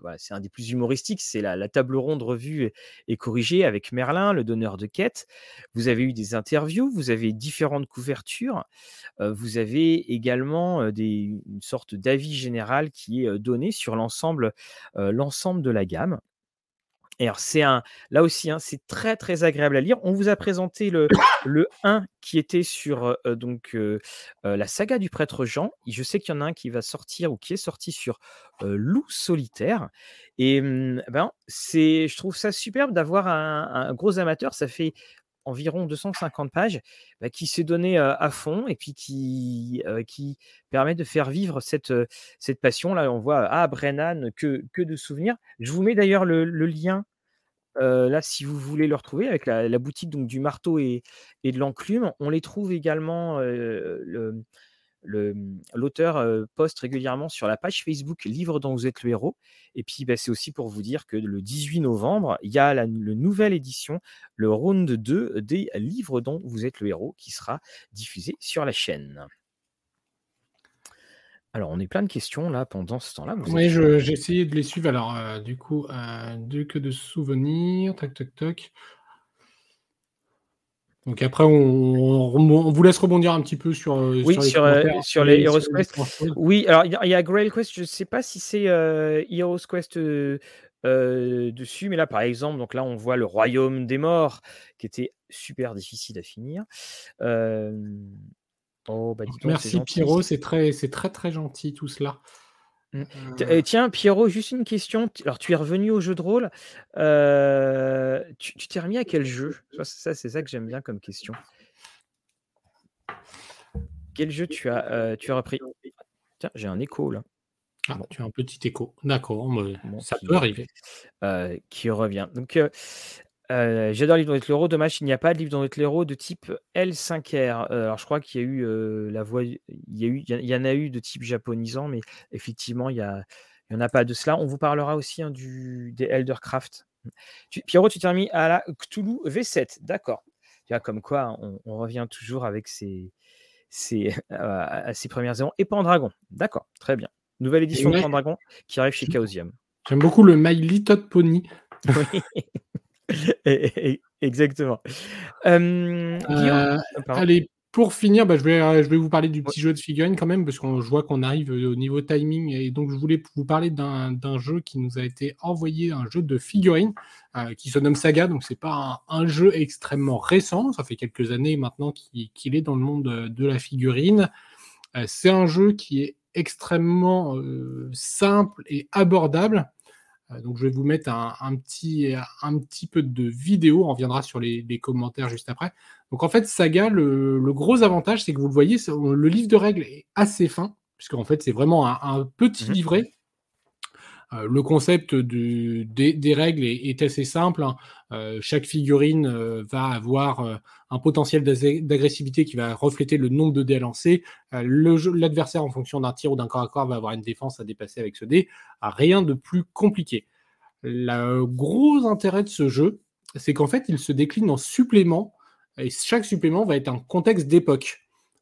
voilà, c'est un des plus humoristiques, c'est la, table ronde revue et, corrigée avec Merlin, le donneur de quête. Vous avez eu des interviews, vous avez différentes couvertures. Vous avez également des, une sorte d'avis général qui est donné sur l'ensemble de la gamme. Alors, c'est un, là aussi, hein, c'est très très agréable à lire. On vous a présenté le, le 1 qui était sur donc la saga du prêtre Jean. Je sais qu'il y en a un qui va sortir ou qui est sorti sur Loup solitaire. Et hum, ben, c'est, je trouve ça superbe d'avoir un, un gros amateur. Ça fait environ 250 pages bah, qui s'est donné à fond et puis qui, permet de faire vivre cette, cette passion. Là, on voit, ah, Brennan, que, de souvenirs. Je vous mets d'ailleurs le, lien là, si vous voulez le retrouver avec la, boutique du marteau et, et de l'enclume, on les trouve également. le- le- L'auteur euh, poste régulièrement sur la page Facebook Livre dont vous êtes le héros. Et puis, bah, c'est aussi pour vous dire que le 18 novembre, il y a la le nouvelle édition, le round 2 des livres dont vous êtes le héros, qui sera diffusé sur la chaîne. Alors, on est plein de questions là pendant ce temps-là.
Oui, j'ai essayé de les suivre. Alors, euh, du coup, euh, deux que de souvenirs. Tac, tac, tac. Donc après, on, on- on vous laisse rebondir un petit peu sur, euh,
Oui,
sur les
sur, euh, sur les Heroes
sur
Quest. Oui, alors il y, a- Grail Quest, je ne sais pas si c'est euh, Heroes Quest euh, dessus, mais là par exemple, donc là on voit le Royaume des Morts qui était super difficile à finir. Oh, bah donc,
Merci. Pierrot, c'est très, c'est très très gentil tout cela.
Mmh.
Euh,
tiens, Pierrot, juste une question. Alors tu es revenu au jeu de rôle, tu t'es remis à quel jeu? Ça c'est ça que j'aime bien comme question. Quel jeu tu as, tu as repris? Tiens, j'ai un écho là.
Ah,
Bon.
tu as un petit écho. D'accord,
Bon,
ça peut arriver.
qui revient. Donc, heu, j'adore Livre dans votre héros. Dommage qu'il n'y a pas de livre dans votre héros de type L5R. Heu, alors je crois qu'il y a eu, heu, la voix il y a eu il y il en a eu de type japonisant, mais effectivement, il y a il y en a pas de cela. On vous parlera aussi, hein, du des Eldercraft. Tu Pierrot, tu t'es remis à la Cthulhu V7. D'accord. Comme quoi on on revient toujours avec ses ses à ses premières erreurs et Pendragon. D'accord, très bien. Nouvelle édition de
ouais,
Pendragon qui arrive chez Chaosium.
j'aime beaucoup le My Little Pony.
Oui, exactement.
Euh,
pardon.
allez, pour finir, bah, je vais, heu, je vais vous parler du
Ouais.
petit jeu de figurines quand même, parce qu'on je vois qu'on arrive, heu, au niveau timing et donc je voulais vous parler d'un jeu qui nous a été envoyé, un jeu de figurines, qui se nomme Saga. Donc c'est pas un un jeu extrêmement récent, ça fait quelques années maintenant qu'il est dans le monde, de la figurine. C'est un jeu qui est extrêmement, simple et abordable. Heu, donc je vais vous mettre un un petit un petit peu de vidéo, on reviendra sur les les commentaires juste après. Donc en fait, Saga, le le gros avantage, c'est que vous le voyez, le livre de règles est assez fin, puisqu'en fait, c'est vraiment un un petit
Mmh mh.
livret. Heu, le concept de des règles est assez simple, hein. Heu, chaque figurine, heu, va avoir, un potentiel d'agressivité qui va refléter le nombre de dés jeu l'adversaire, en fonction d'un tir ou d'un corps à corps, va avoir une défense à dépasser avec ce dé. Ah, rien de plus compliqué. Le gros intérêt de ce jeu, c'est qu'en fait, il se décline en suppléments et chaque supplément va être un contexte d'époque.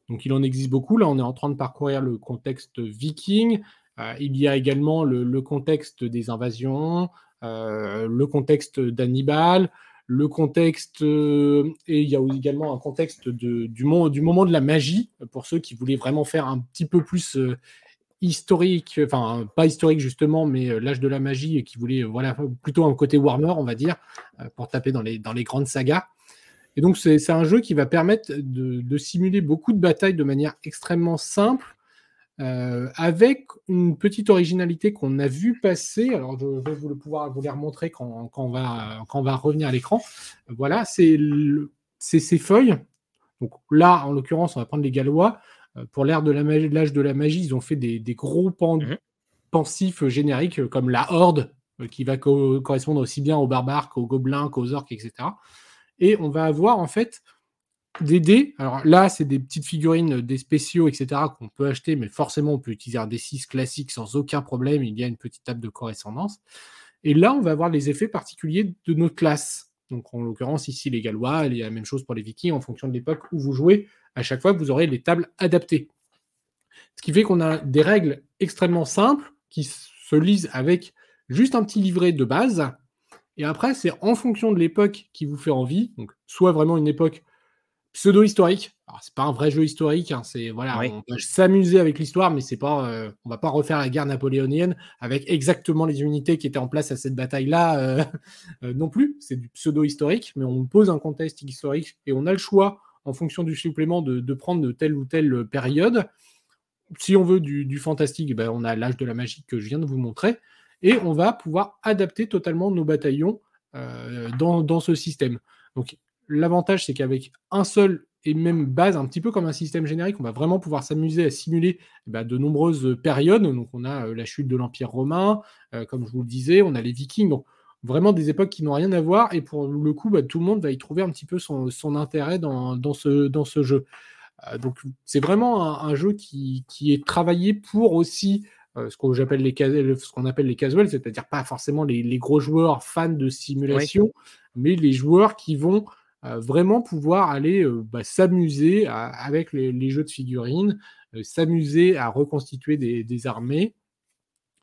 Donc il en existe beaucoup. Là, on est en train de parcourir le contexte viking. Heu, il y a également le contexte des invasions, heu, le contexte d'Hannibal, le contexte, heu et il y a également un contexte du moment de la magie, pour ceux qui voulaient vraiment faire un petit peu plus, historique, enfin pas historique justement, mais l'âge de la magie et qui voulaient, voilà, plutôt un côté Warhammer, on va dire, pour taper dans les dans les grandes sagas. Et donc c'est un jeu qui va permettre de simuler beaucoup de batailles de manière extrêmement simple, heu, avec une petite originalité qu'on a vu passer. Alors je vais vous le pouvoir vous les remontrer quand quand on va quand on va revenir à l'écran. Voilà, c'est ces feuilles. Donc là, en l'occurrence, on va prendre les Gallois. Heu, pour l'ère de l'âge de la magie, ils ont fait des des gros pen
Mmh mh.
pensifs génériques, comme la Horde, qui va co correspondre aussi bien aux barbares qu'aux gobelins, qu'aux orques et cetera et on va avoir en fait des dés. Alors là, c'est des petites figurines, des spéciaux et cetera qu'on peut acheter, mais forcément, on peut utiliser un D6 classique sans aucun problème. Il y a une petite table de correspondance et là, on va avoir les effets particuliers de notre classe. Donc en l'occurrence, ici, les Gallois, il y a la même chose pour les Vikings en fonction de l'époque où vous jouez. À chaque fois, vous aurez les tables adaptées. Ce qui fait qu'on a des règles extrêmement simples qui se lisent avec juste un petit livret de base et après, c'est en fonction de l'époque qui vous fait envie, donc soit vraiment une époque pseudo-historique. Alors c'est pas un vrai jeu historique, hein, c'est voilà,
Oui.
on peut s'amuser avec l'histoire, mais c'est pas, heu, on va pas refaire la guerre napoléonienne avec exactement les unités qui étaient en place à cette bataille-là, heu heu, non plus. C'est du pseudo-historique, mais on pose un contexte historique et on a le choix, en fonction du supplément, de de prendre de telle ou telle, période. Si on veut du du fantastique, bah, on a l'âge de la magie que je viens de vous montrer et on va pouvoir adapter totalement nos bataillons, dans dans ce système. Donc l'avantage, c'est qu'avec un seul et même base, un petit peu comme un système générique, on va vraiment pouvoir s'amuser à simuler, bah, de nombreuses, périodes. Donc on a, heu, la chute de l'Empire romain, heu, comme je vous le disais, on a les Vikings, donc vraiment des époques qui n'ont rien à voir et pour le coup, bah, tout le monde va y trouver un petit peu son son intérêt dans dans ce dans ce jeu. Donc c'est vraiment un un jeu qui qui est travaillé pour aussi, ce que j'appelle les cas ce qu'on appelle les casuals, c'est-à-dire pas forcément les les gros joueurs fans de
Oui.
simulation, mais les joueurs qui vont, vraiment pouvoir aller, heu, bah, s'amuser avec les jeux de figurines, heu, s'amuser à reconstituer des armées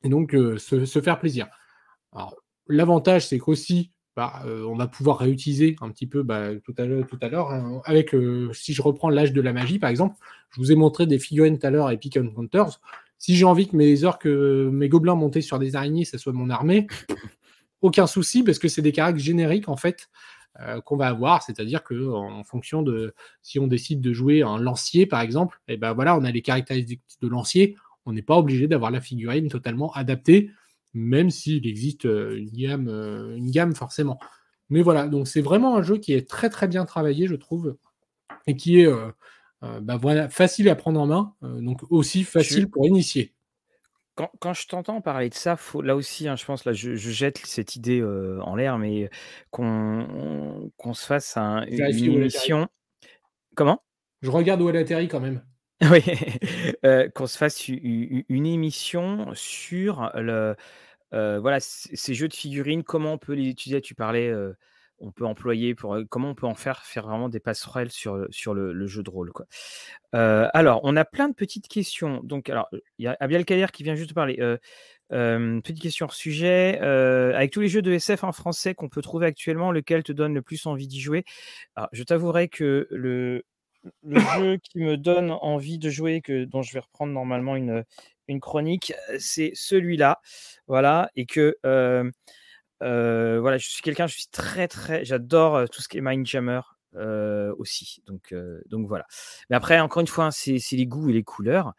et donc heu, se faire plaisir. Alors l'avantage, c'est qu'aussi, bah, on va pouvoir réutiliser un petit peu, bah, tout à l'heure tout à l'heure, hein, avec, si je reprends l'âge de la magie, par exemple, je vous ai montré des figurines tout à l'heure Epic Encounters. Si j'ai envie que mes orques, mes gobelins montés sur des araignées, ça soit mon armée, aucun souci parce que c'est des caractères génériques en fait, qu'on va avoir, c'est-à-dire que en fonction de si on décide de jouer un lancier par exemple, et eh ben voilà, on a les caractéristiques de lancier, on n'est pas obligé d'avoir la figurine totalement adaptée, même s'il existe une gamme, une gamme forcément. Mais voilà, donc c'est vraiment un jeu qui est très très bien travaillé, je trouve, et qui est bah voilà, facile à prendre en main, donc aussi facile pour initier.
Quand, je t'entends parler de ça, faut, là aussi, hein, je pense, là, je, jette cette idée en l'air, mais qu'on qu'on se fasse une émission. Comment?
Je regarde où elle atterrit quand même.
Oui, qu'on se fasse une émission sur le, voilà, ces jeux de figurines, comment on peut les utiliser. Tu parlais, on peut employer pour comment on peut en faire faire vraiment des passerelles sur, sur le, jeu de rôle. Quoi. alors, on a plein de petites questions. Donc, alors, il y a Abiel Kader qui vient juste de parler. petite question hors sujet. avec tous les jeux de SF en français qu'on peut trouver actuellement, lequel te donne le plus envie d'y jouer? Je t'avouerai que le, le jeu qui me donne envie de jouer, que, dont je vais reprendre normalement une, une chronique, c'est celui-là. Voilà. Et que voilà, je suis quelqu'un, je suis très, très. J'adore tout ce qui est Mindjammer. Euh, aussi. Donc, donc voilà. Mais après, encore une fois, hein, c'est les goûts et les couleurs.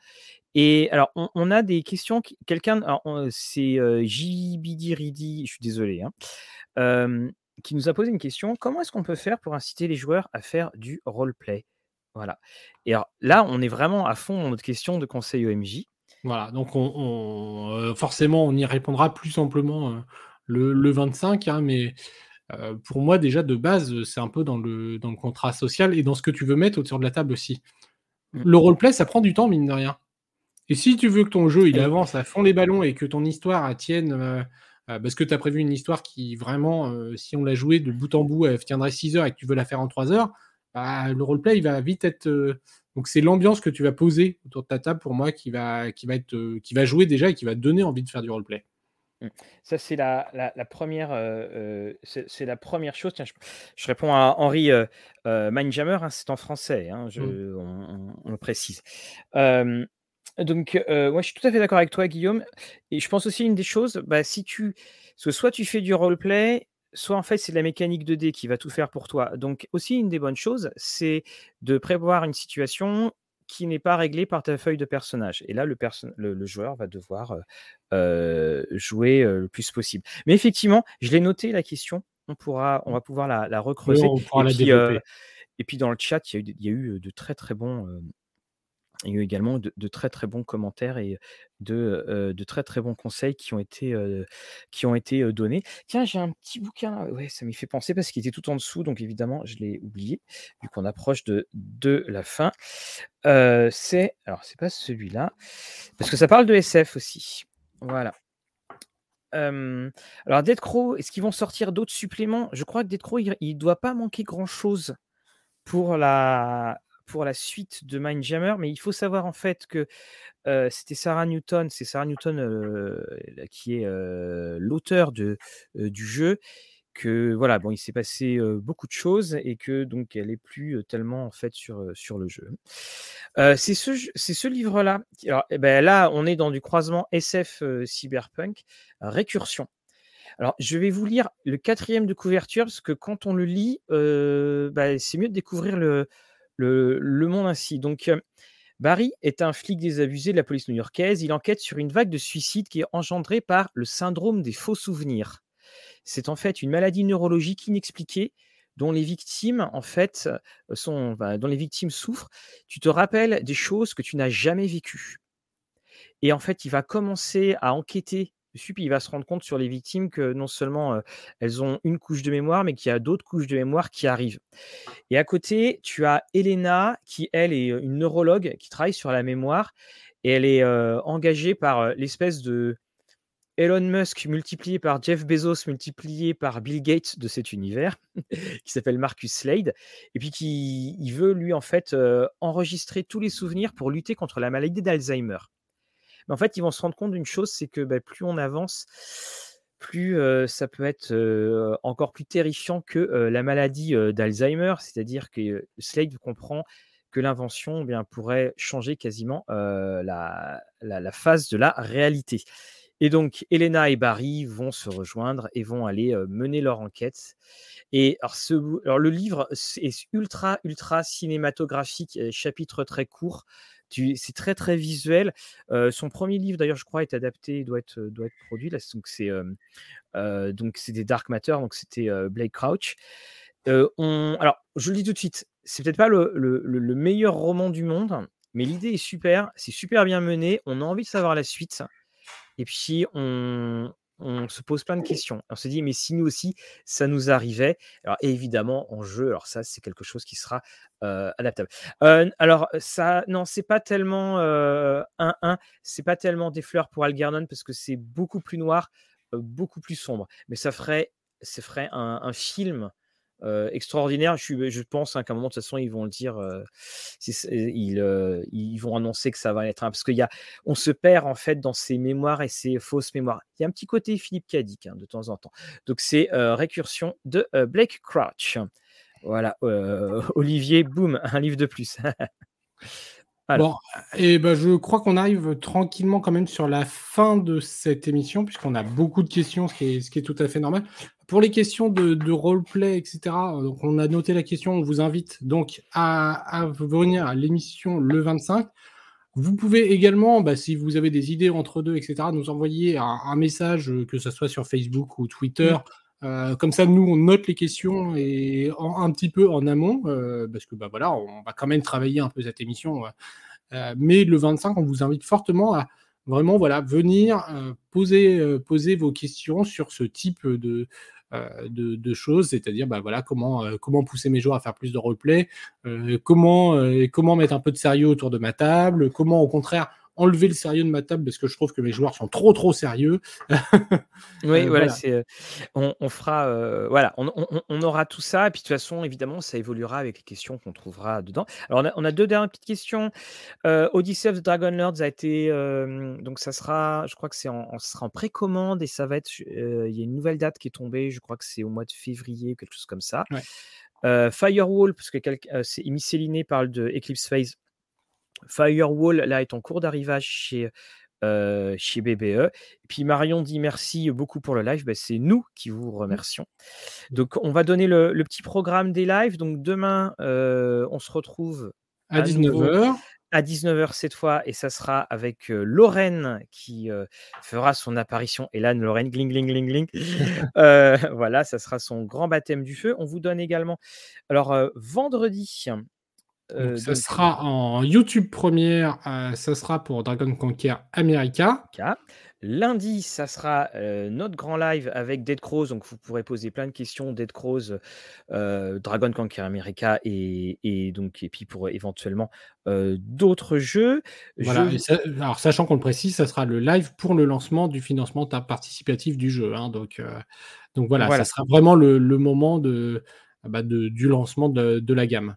Et alors, on, a des questions. Quelqu'un, c'est JBD Ridi, je suis désolé, hein, qui nous a posé une question. Comment est-ce qu'on peut faire pour inciter les joueurs à faire du roleplay? Voilà. Et alors là, on est vraiment à fond dans notre question de conseil OMJ.
Voilà, donc on, forcément, on y répondra plus simplement le, 25, hein, mais pour moi, déjà, de base, c'est un peu dans le, dans le contrat social et dans ce que tu veux mettre autour de la table aussi. Mmh. Le roleplay, ça prend du temps, mine de rien. Et si tu veux que ton jeu, il avance à fond les ballons et que ton histoire tienne, parce que tu as prévu une histoire qui, vraiment, si on l'a jouée de bout en bout, elle tiendrait 6 heures et que tu veux la faire en 3 heures, bah, le roleplay, il va vite être... donc c'est l'ambiance que tu vas poser autour de ta table pour moi qui va, qui va, être, qui va jouer déjà et qui va te donner envie de faire du roleplay.
Mmh. Ça, c'est la, première, c'est la première chose. Tiens, je, réponds à Henri euh, Mindjammer, hein, c'est en français, hein, je, mmh. on, le précise. donc, moi, je suis tout à fait d'accord avec toi, Guillaume. Et je pense aussi une des choses, bah, si tu, soit tu fais du roleplay, soit en fait c'est la mécanique 2D qui va tout faire pour toi. Donc aussi une des bonnes choses, c'est de prévoir une situation qui n'est pas réglé par ta feuille de personnage. Et là, le, le, joueur va devoir jouer le plus possible. Mais effectivement, je l'ai noté la question. On, pourra, on va pouvoir la, recreuser. et, puis, dans le chat, il y a eu, de très très bons. Il y a eu également de, très très bons commentaires et de, de, très très bons conseils qui ont été, qui ont été donnés. Tiens, j'ai un petit bouquin, ouais, ça m'y fait penser parce qu'il était tout en dessous, donc évidemment, je l'ai oublié, vu qu'on approche de, de la fin. c'est, alors, c'est pas celui-là, parce que ça parle de SF aussi. Voilà. alors, Dead Crow, est-ce qu'ils vont sortir d'autres suppléments? Je crois que Dead Crow, il ne doit pas manquer grand-chose pour la, pour la suite de Mindjammer, mais il faut savoir en fait que c'était Sarah Newton, c'est Sarah Newton qui est l'auteur du jeu, que voilà, bon, il s'est passé beaucoup de choses et que donc elle est plus tellement en fait sur, sur le jeu. c'est ce, ce livre-là. Eh ben, là, on est dans du croisement SF cyberpunk, récursion. Alors, je vais vous lire le quatrième de couverture parce que quand on le lit, bah, c'est mieux de découvrir le, le, monde ainsi. Donc, Barry est un flic désabusé de la police new-yorkaise. Il enquête sur une vague de suicides qui est engendrée par le syndrome des faux souvenirs. C'est en fait une maladie neurologique inexpliquée dont les victimes en fait sont, dont les victimes souffrent. Tu te rappelles des choses que tu n'as jamais vécues. Et en fait, il va commencer à enquêter puis il va se rendre compte sur les victimes que non seulement elles ont une couche de mémoire, mais qu'il y a d'autres couches de mémoire qui arrivent. Et à côté, tu as Elena, qui elle est une neurologue qui travaille sur la mémoire, et elle est engagée par l'espèce de Elon Musk multiplié par Jeff Bezos multiplié par Bill Gates de cet univers, qui s'appelle Marcus Slade, et puis qui il veut lui en fait enregistrer tous les souvenirs pour lutter contre la maladie d'Alzheimer. Mais en fait, ils vont se rendre compte d'une chose, c'est que bah, plus on avance, plus ça peut être encore plus terrifiant que la maladie d'Alzheimer, c'est-à-dire que Slade comprend que l'invention eh pourrait changer quasiment la, la, phase de la réalité. Et donc, Elena et Barry vont se rejoindre et vont aller mener leur enquête. Et alors, le livre est ultra, ultra cinématographique, chapitre très court. C'est très très visuel. son premier livre, d'ailleurs, je crois, est adapté, doit être, doit être produit. Là, donc c'est c'est des Dark Matter, donc c'était Blake Crouch. alors, je le dis tout de suite, c'est peut-être pas le, le, meilleur roman du monde, mais l'idée est super, c'est super bien mené. On a envie de savoir la suite. Et puis on, on se pose plein de questions. On se dit, mais si nous aussi, ça nous arrivait Alors évidemment, en jeu, alors ça, c'est quelque chose qui sera adaptable. alors ça, non, c'est pas tellement 1-1, c'est pas tellement des fleurs pour Algernon parce que c'est beaucoup plus noir, beaucoup plus sombre. Mais ça ferait, ça ferait un film extraordinaire. Je, pense hein, qu'à un moment, de toute façon, ils vont le dire, ils, vont annoncer que ça va être. parce qu'il y a, on se perd en fait dans ces mémoires et ces fausses mémoires. Il y a un petit côté Philippe Cadic hein, de temps en temps. Donc, c'est Récursion de Blake Crouch. Voilà, Olivier, boum, un livre de plus.
Bon, et ben je crois qu'on arrive tranquillement quand même sur la fin de cette émission, puisqu'on a beaucoup de questions, ce qui est, ce qui est tout à fait normal. Pour les questions de, de roleplay, etc., donc on a noté la question, on vous invite donc à, à venir à l'émission le 25. Vous pouvez également, bah, si vous avez des idées entre deux, etc., nous envoyer un, message, que ce soit sur Facebook ou Twitter. Euh, comme ça, nous, on note les questions et un petit peu en amont, euh, parce que bah, voilà, on va quand même travailler un peu cette émission. Euh, mais le 25, on vous invite fortement à vraiment voilà, venir poser, poser vos questions sur ce type de, de, choses, c'est-à-dire bah, voilà, comment, comment pousser mes joueurs à faire plus de roleplay, comment, comment mettre un peu de sérieux autour de ma table, comment au contraire enlever le sérieux de ma table parce que je trouve que mes joueurs sont trop trop sérieux.
oui, euh, voilà, c'est, euh, on, fera, euh, voilà, on, aura tout ça et puis de toute façon, évidemment, ça évoluera avec les questions qu'on trouvera dedans. Alors on a, deux dernières petites questions. Odyssey of the Dragon Lords a été, donc ça sera, je crois que c'est en, sera en précommande et ça va être, il y a une nouvelle date qui est tombée, je crois que c'est au mois de février, quelque chose comme ça. Firewall, parce que c'est Miscellané parle de Eclipse Phase Firewall, là, est en cours d'arrivage chez, chez BBE. Et puis Marion dit merci beaucoup pour le live. Ben, c'est nous qui vous mmh. remercions. Donc, on va donner le, petit programme des lives. Donc, demain, on se retrouve
à, 19h.
À 19h cette fois, et ça sera avec Lorraine qui fera son apparition. Et là, Lorraine, gling, gling, gling, gling. voilà, ça sera son grand baptême du feu. On vous donne également. Alors, vendredi,
euh, ça sera en YouTube première, euh, ça sera pour Dragon Conquer America.
Lundi, ça sera euh, notre grand live avec Dead Crows, donc vous pourrez poser plein de questions, Dead Crows, Dragon Conquer America et, donc et puis pour éventuellement d'autres jeux.
Voilà. alors sachant qu'on le précise, ça sera le live pour le lancement du financement participatif du jeu. Hein, donc, donc voilà, ça sera vraiment le, moment de, bah, du lancement de la gamme.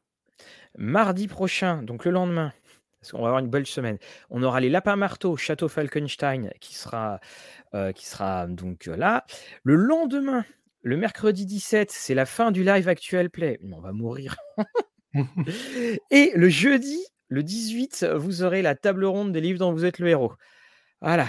Mardi prochain, donc le lendemain, parce qu'on va avoir une belle semaine, on aura les lapins marteaux Château Falkenstein qui sera, euh, qui sera donc euh, là. Le lendemain, le mercredi 17, c'est la fin du live actuel play. On va mourir. Et le jeudi, le 18, vous aurez la table ronde des livres dont vous êtes le héros. Voilà.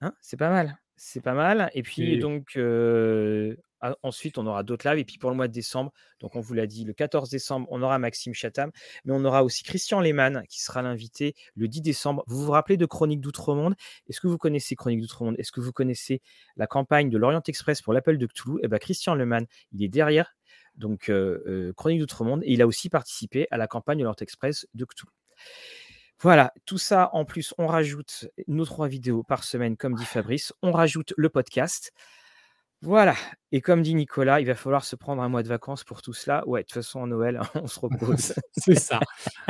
Hein, c'est pas mal. C'est pas mal. Et puis, donc, euh, ensuite, on aura d'autres lives. Et puis pour le mois de décembre, donc on vous l'a dit, le 14 décembre, on aura Maxime Chatham, mais on aura aussi Christian Lehmann qui sera l'invité le 10 décembre. Vous vous rappelez de Chronique d'Outre-Monde? Est-ce que vous connaissez Chronique d'Outre-Monde? Est-ce que vous connaissez la campagne de l'Orient Express pour l'appel de Cthulhu? Eh bien, Christian Lehmann, il est derrière donc Chronique d'Outre-Monde et il a aussi participé à la campagne de l'Orient Express de Cthulhu. Voilà, tout ça en plus, on rajoute nos trois vidéos par semaine, comme dit Fabrice. On rajoute le podcast. Voilà. Et comme dit Nicolas, il va falloir se prendre un mois de vacances pour tout cela. Ouais, de toute façon, en Noël, on se repose.
c'est ça.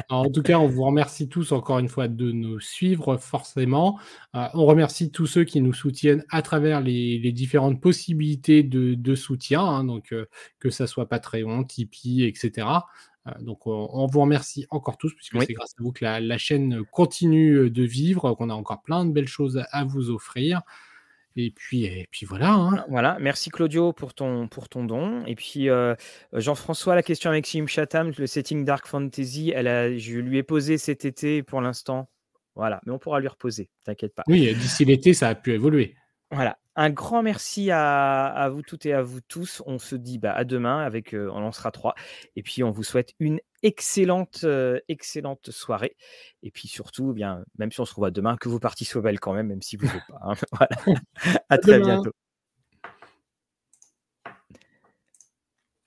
en tout cas, on vous remercie tous encore une fois de nous suivre, forcément. Euh, on remercie tous ceux qui nous soutiennent à travers les, différentes possibilités de, soutien, hein, donc euh, que ça soit Patreon, Tipeee, etc. Euh, donc, on, vous remercie encore tous, puisque c'est grâce à vous que la, la, chaîne continue de vivre, qu'on a encore plein de belles choses à vous offrir. Et puis, et puis voilà. Hein.
Voilà, merci Claudio pour ton, pour ton don. Et puis euh, Jean-François, la question avec Maxime Chatham, le setting Dark Fantasy, elle a, je lui ai posé cet été pour l'instant. Voilà, mais on pourra lui reposer, t'inquiète pas.
Oui, d'ici l'été, ça a pu évoluer.
Voilà, un grand merci à, à vous toutes et à vous tous. On se dit bah, à demain avec euh, on lancera 3 et puis on vous souhaite une excellente euh, excellente soirée et puis surtout eh bien même si on se revoit demain que vos parties soient belles quand même même si vous ne pas. Hein. Voilà. à très bientôt.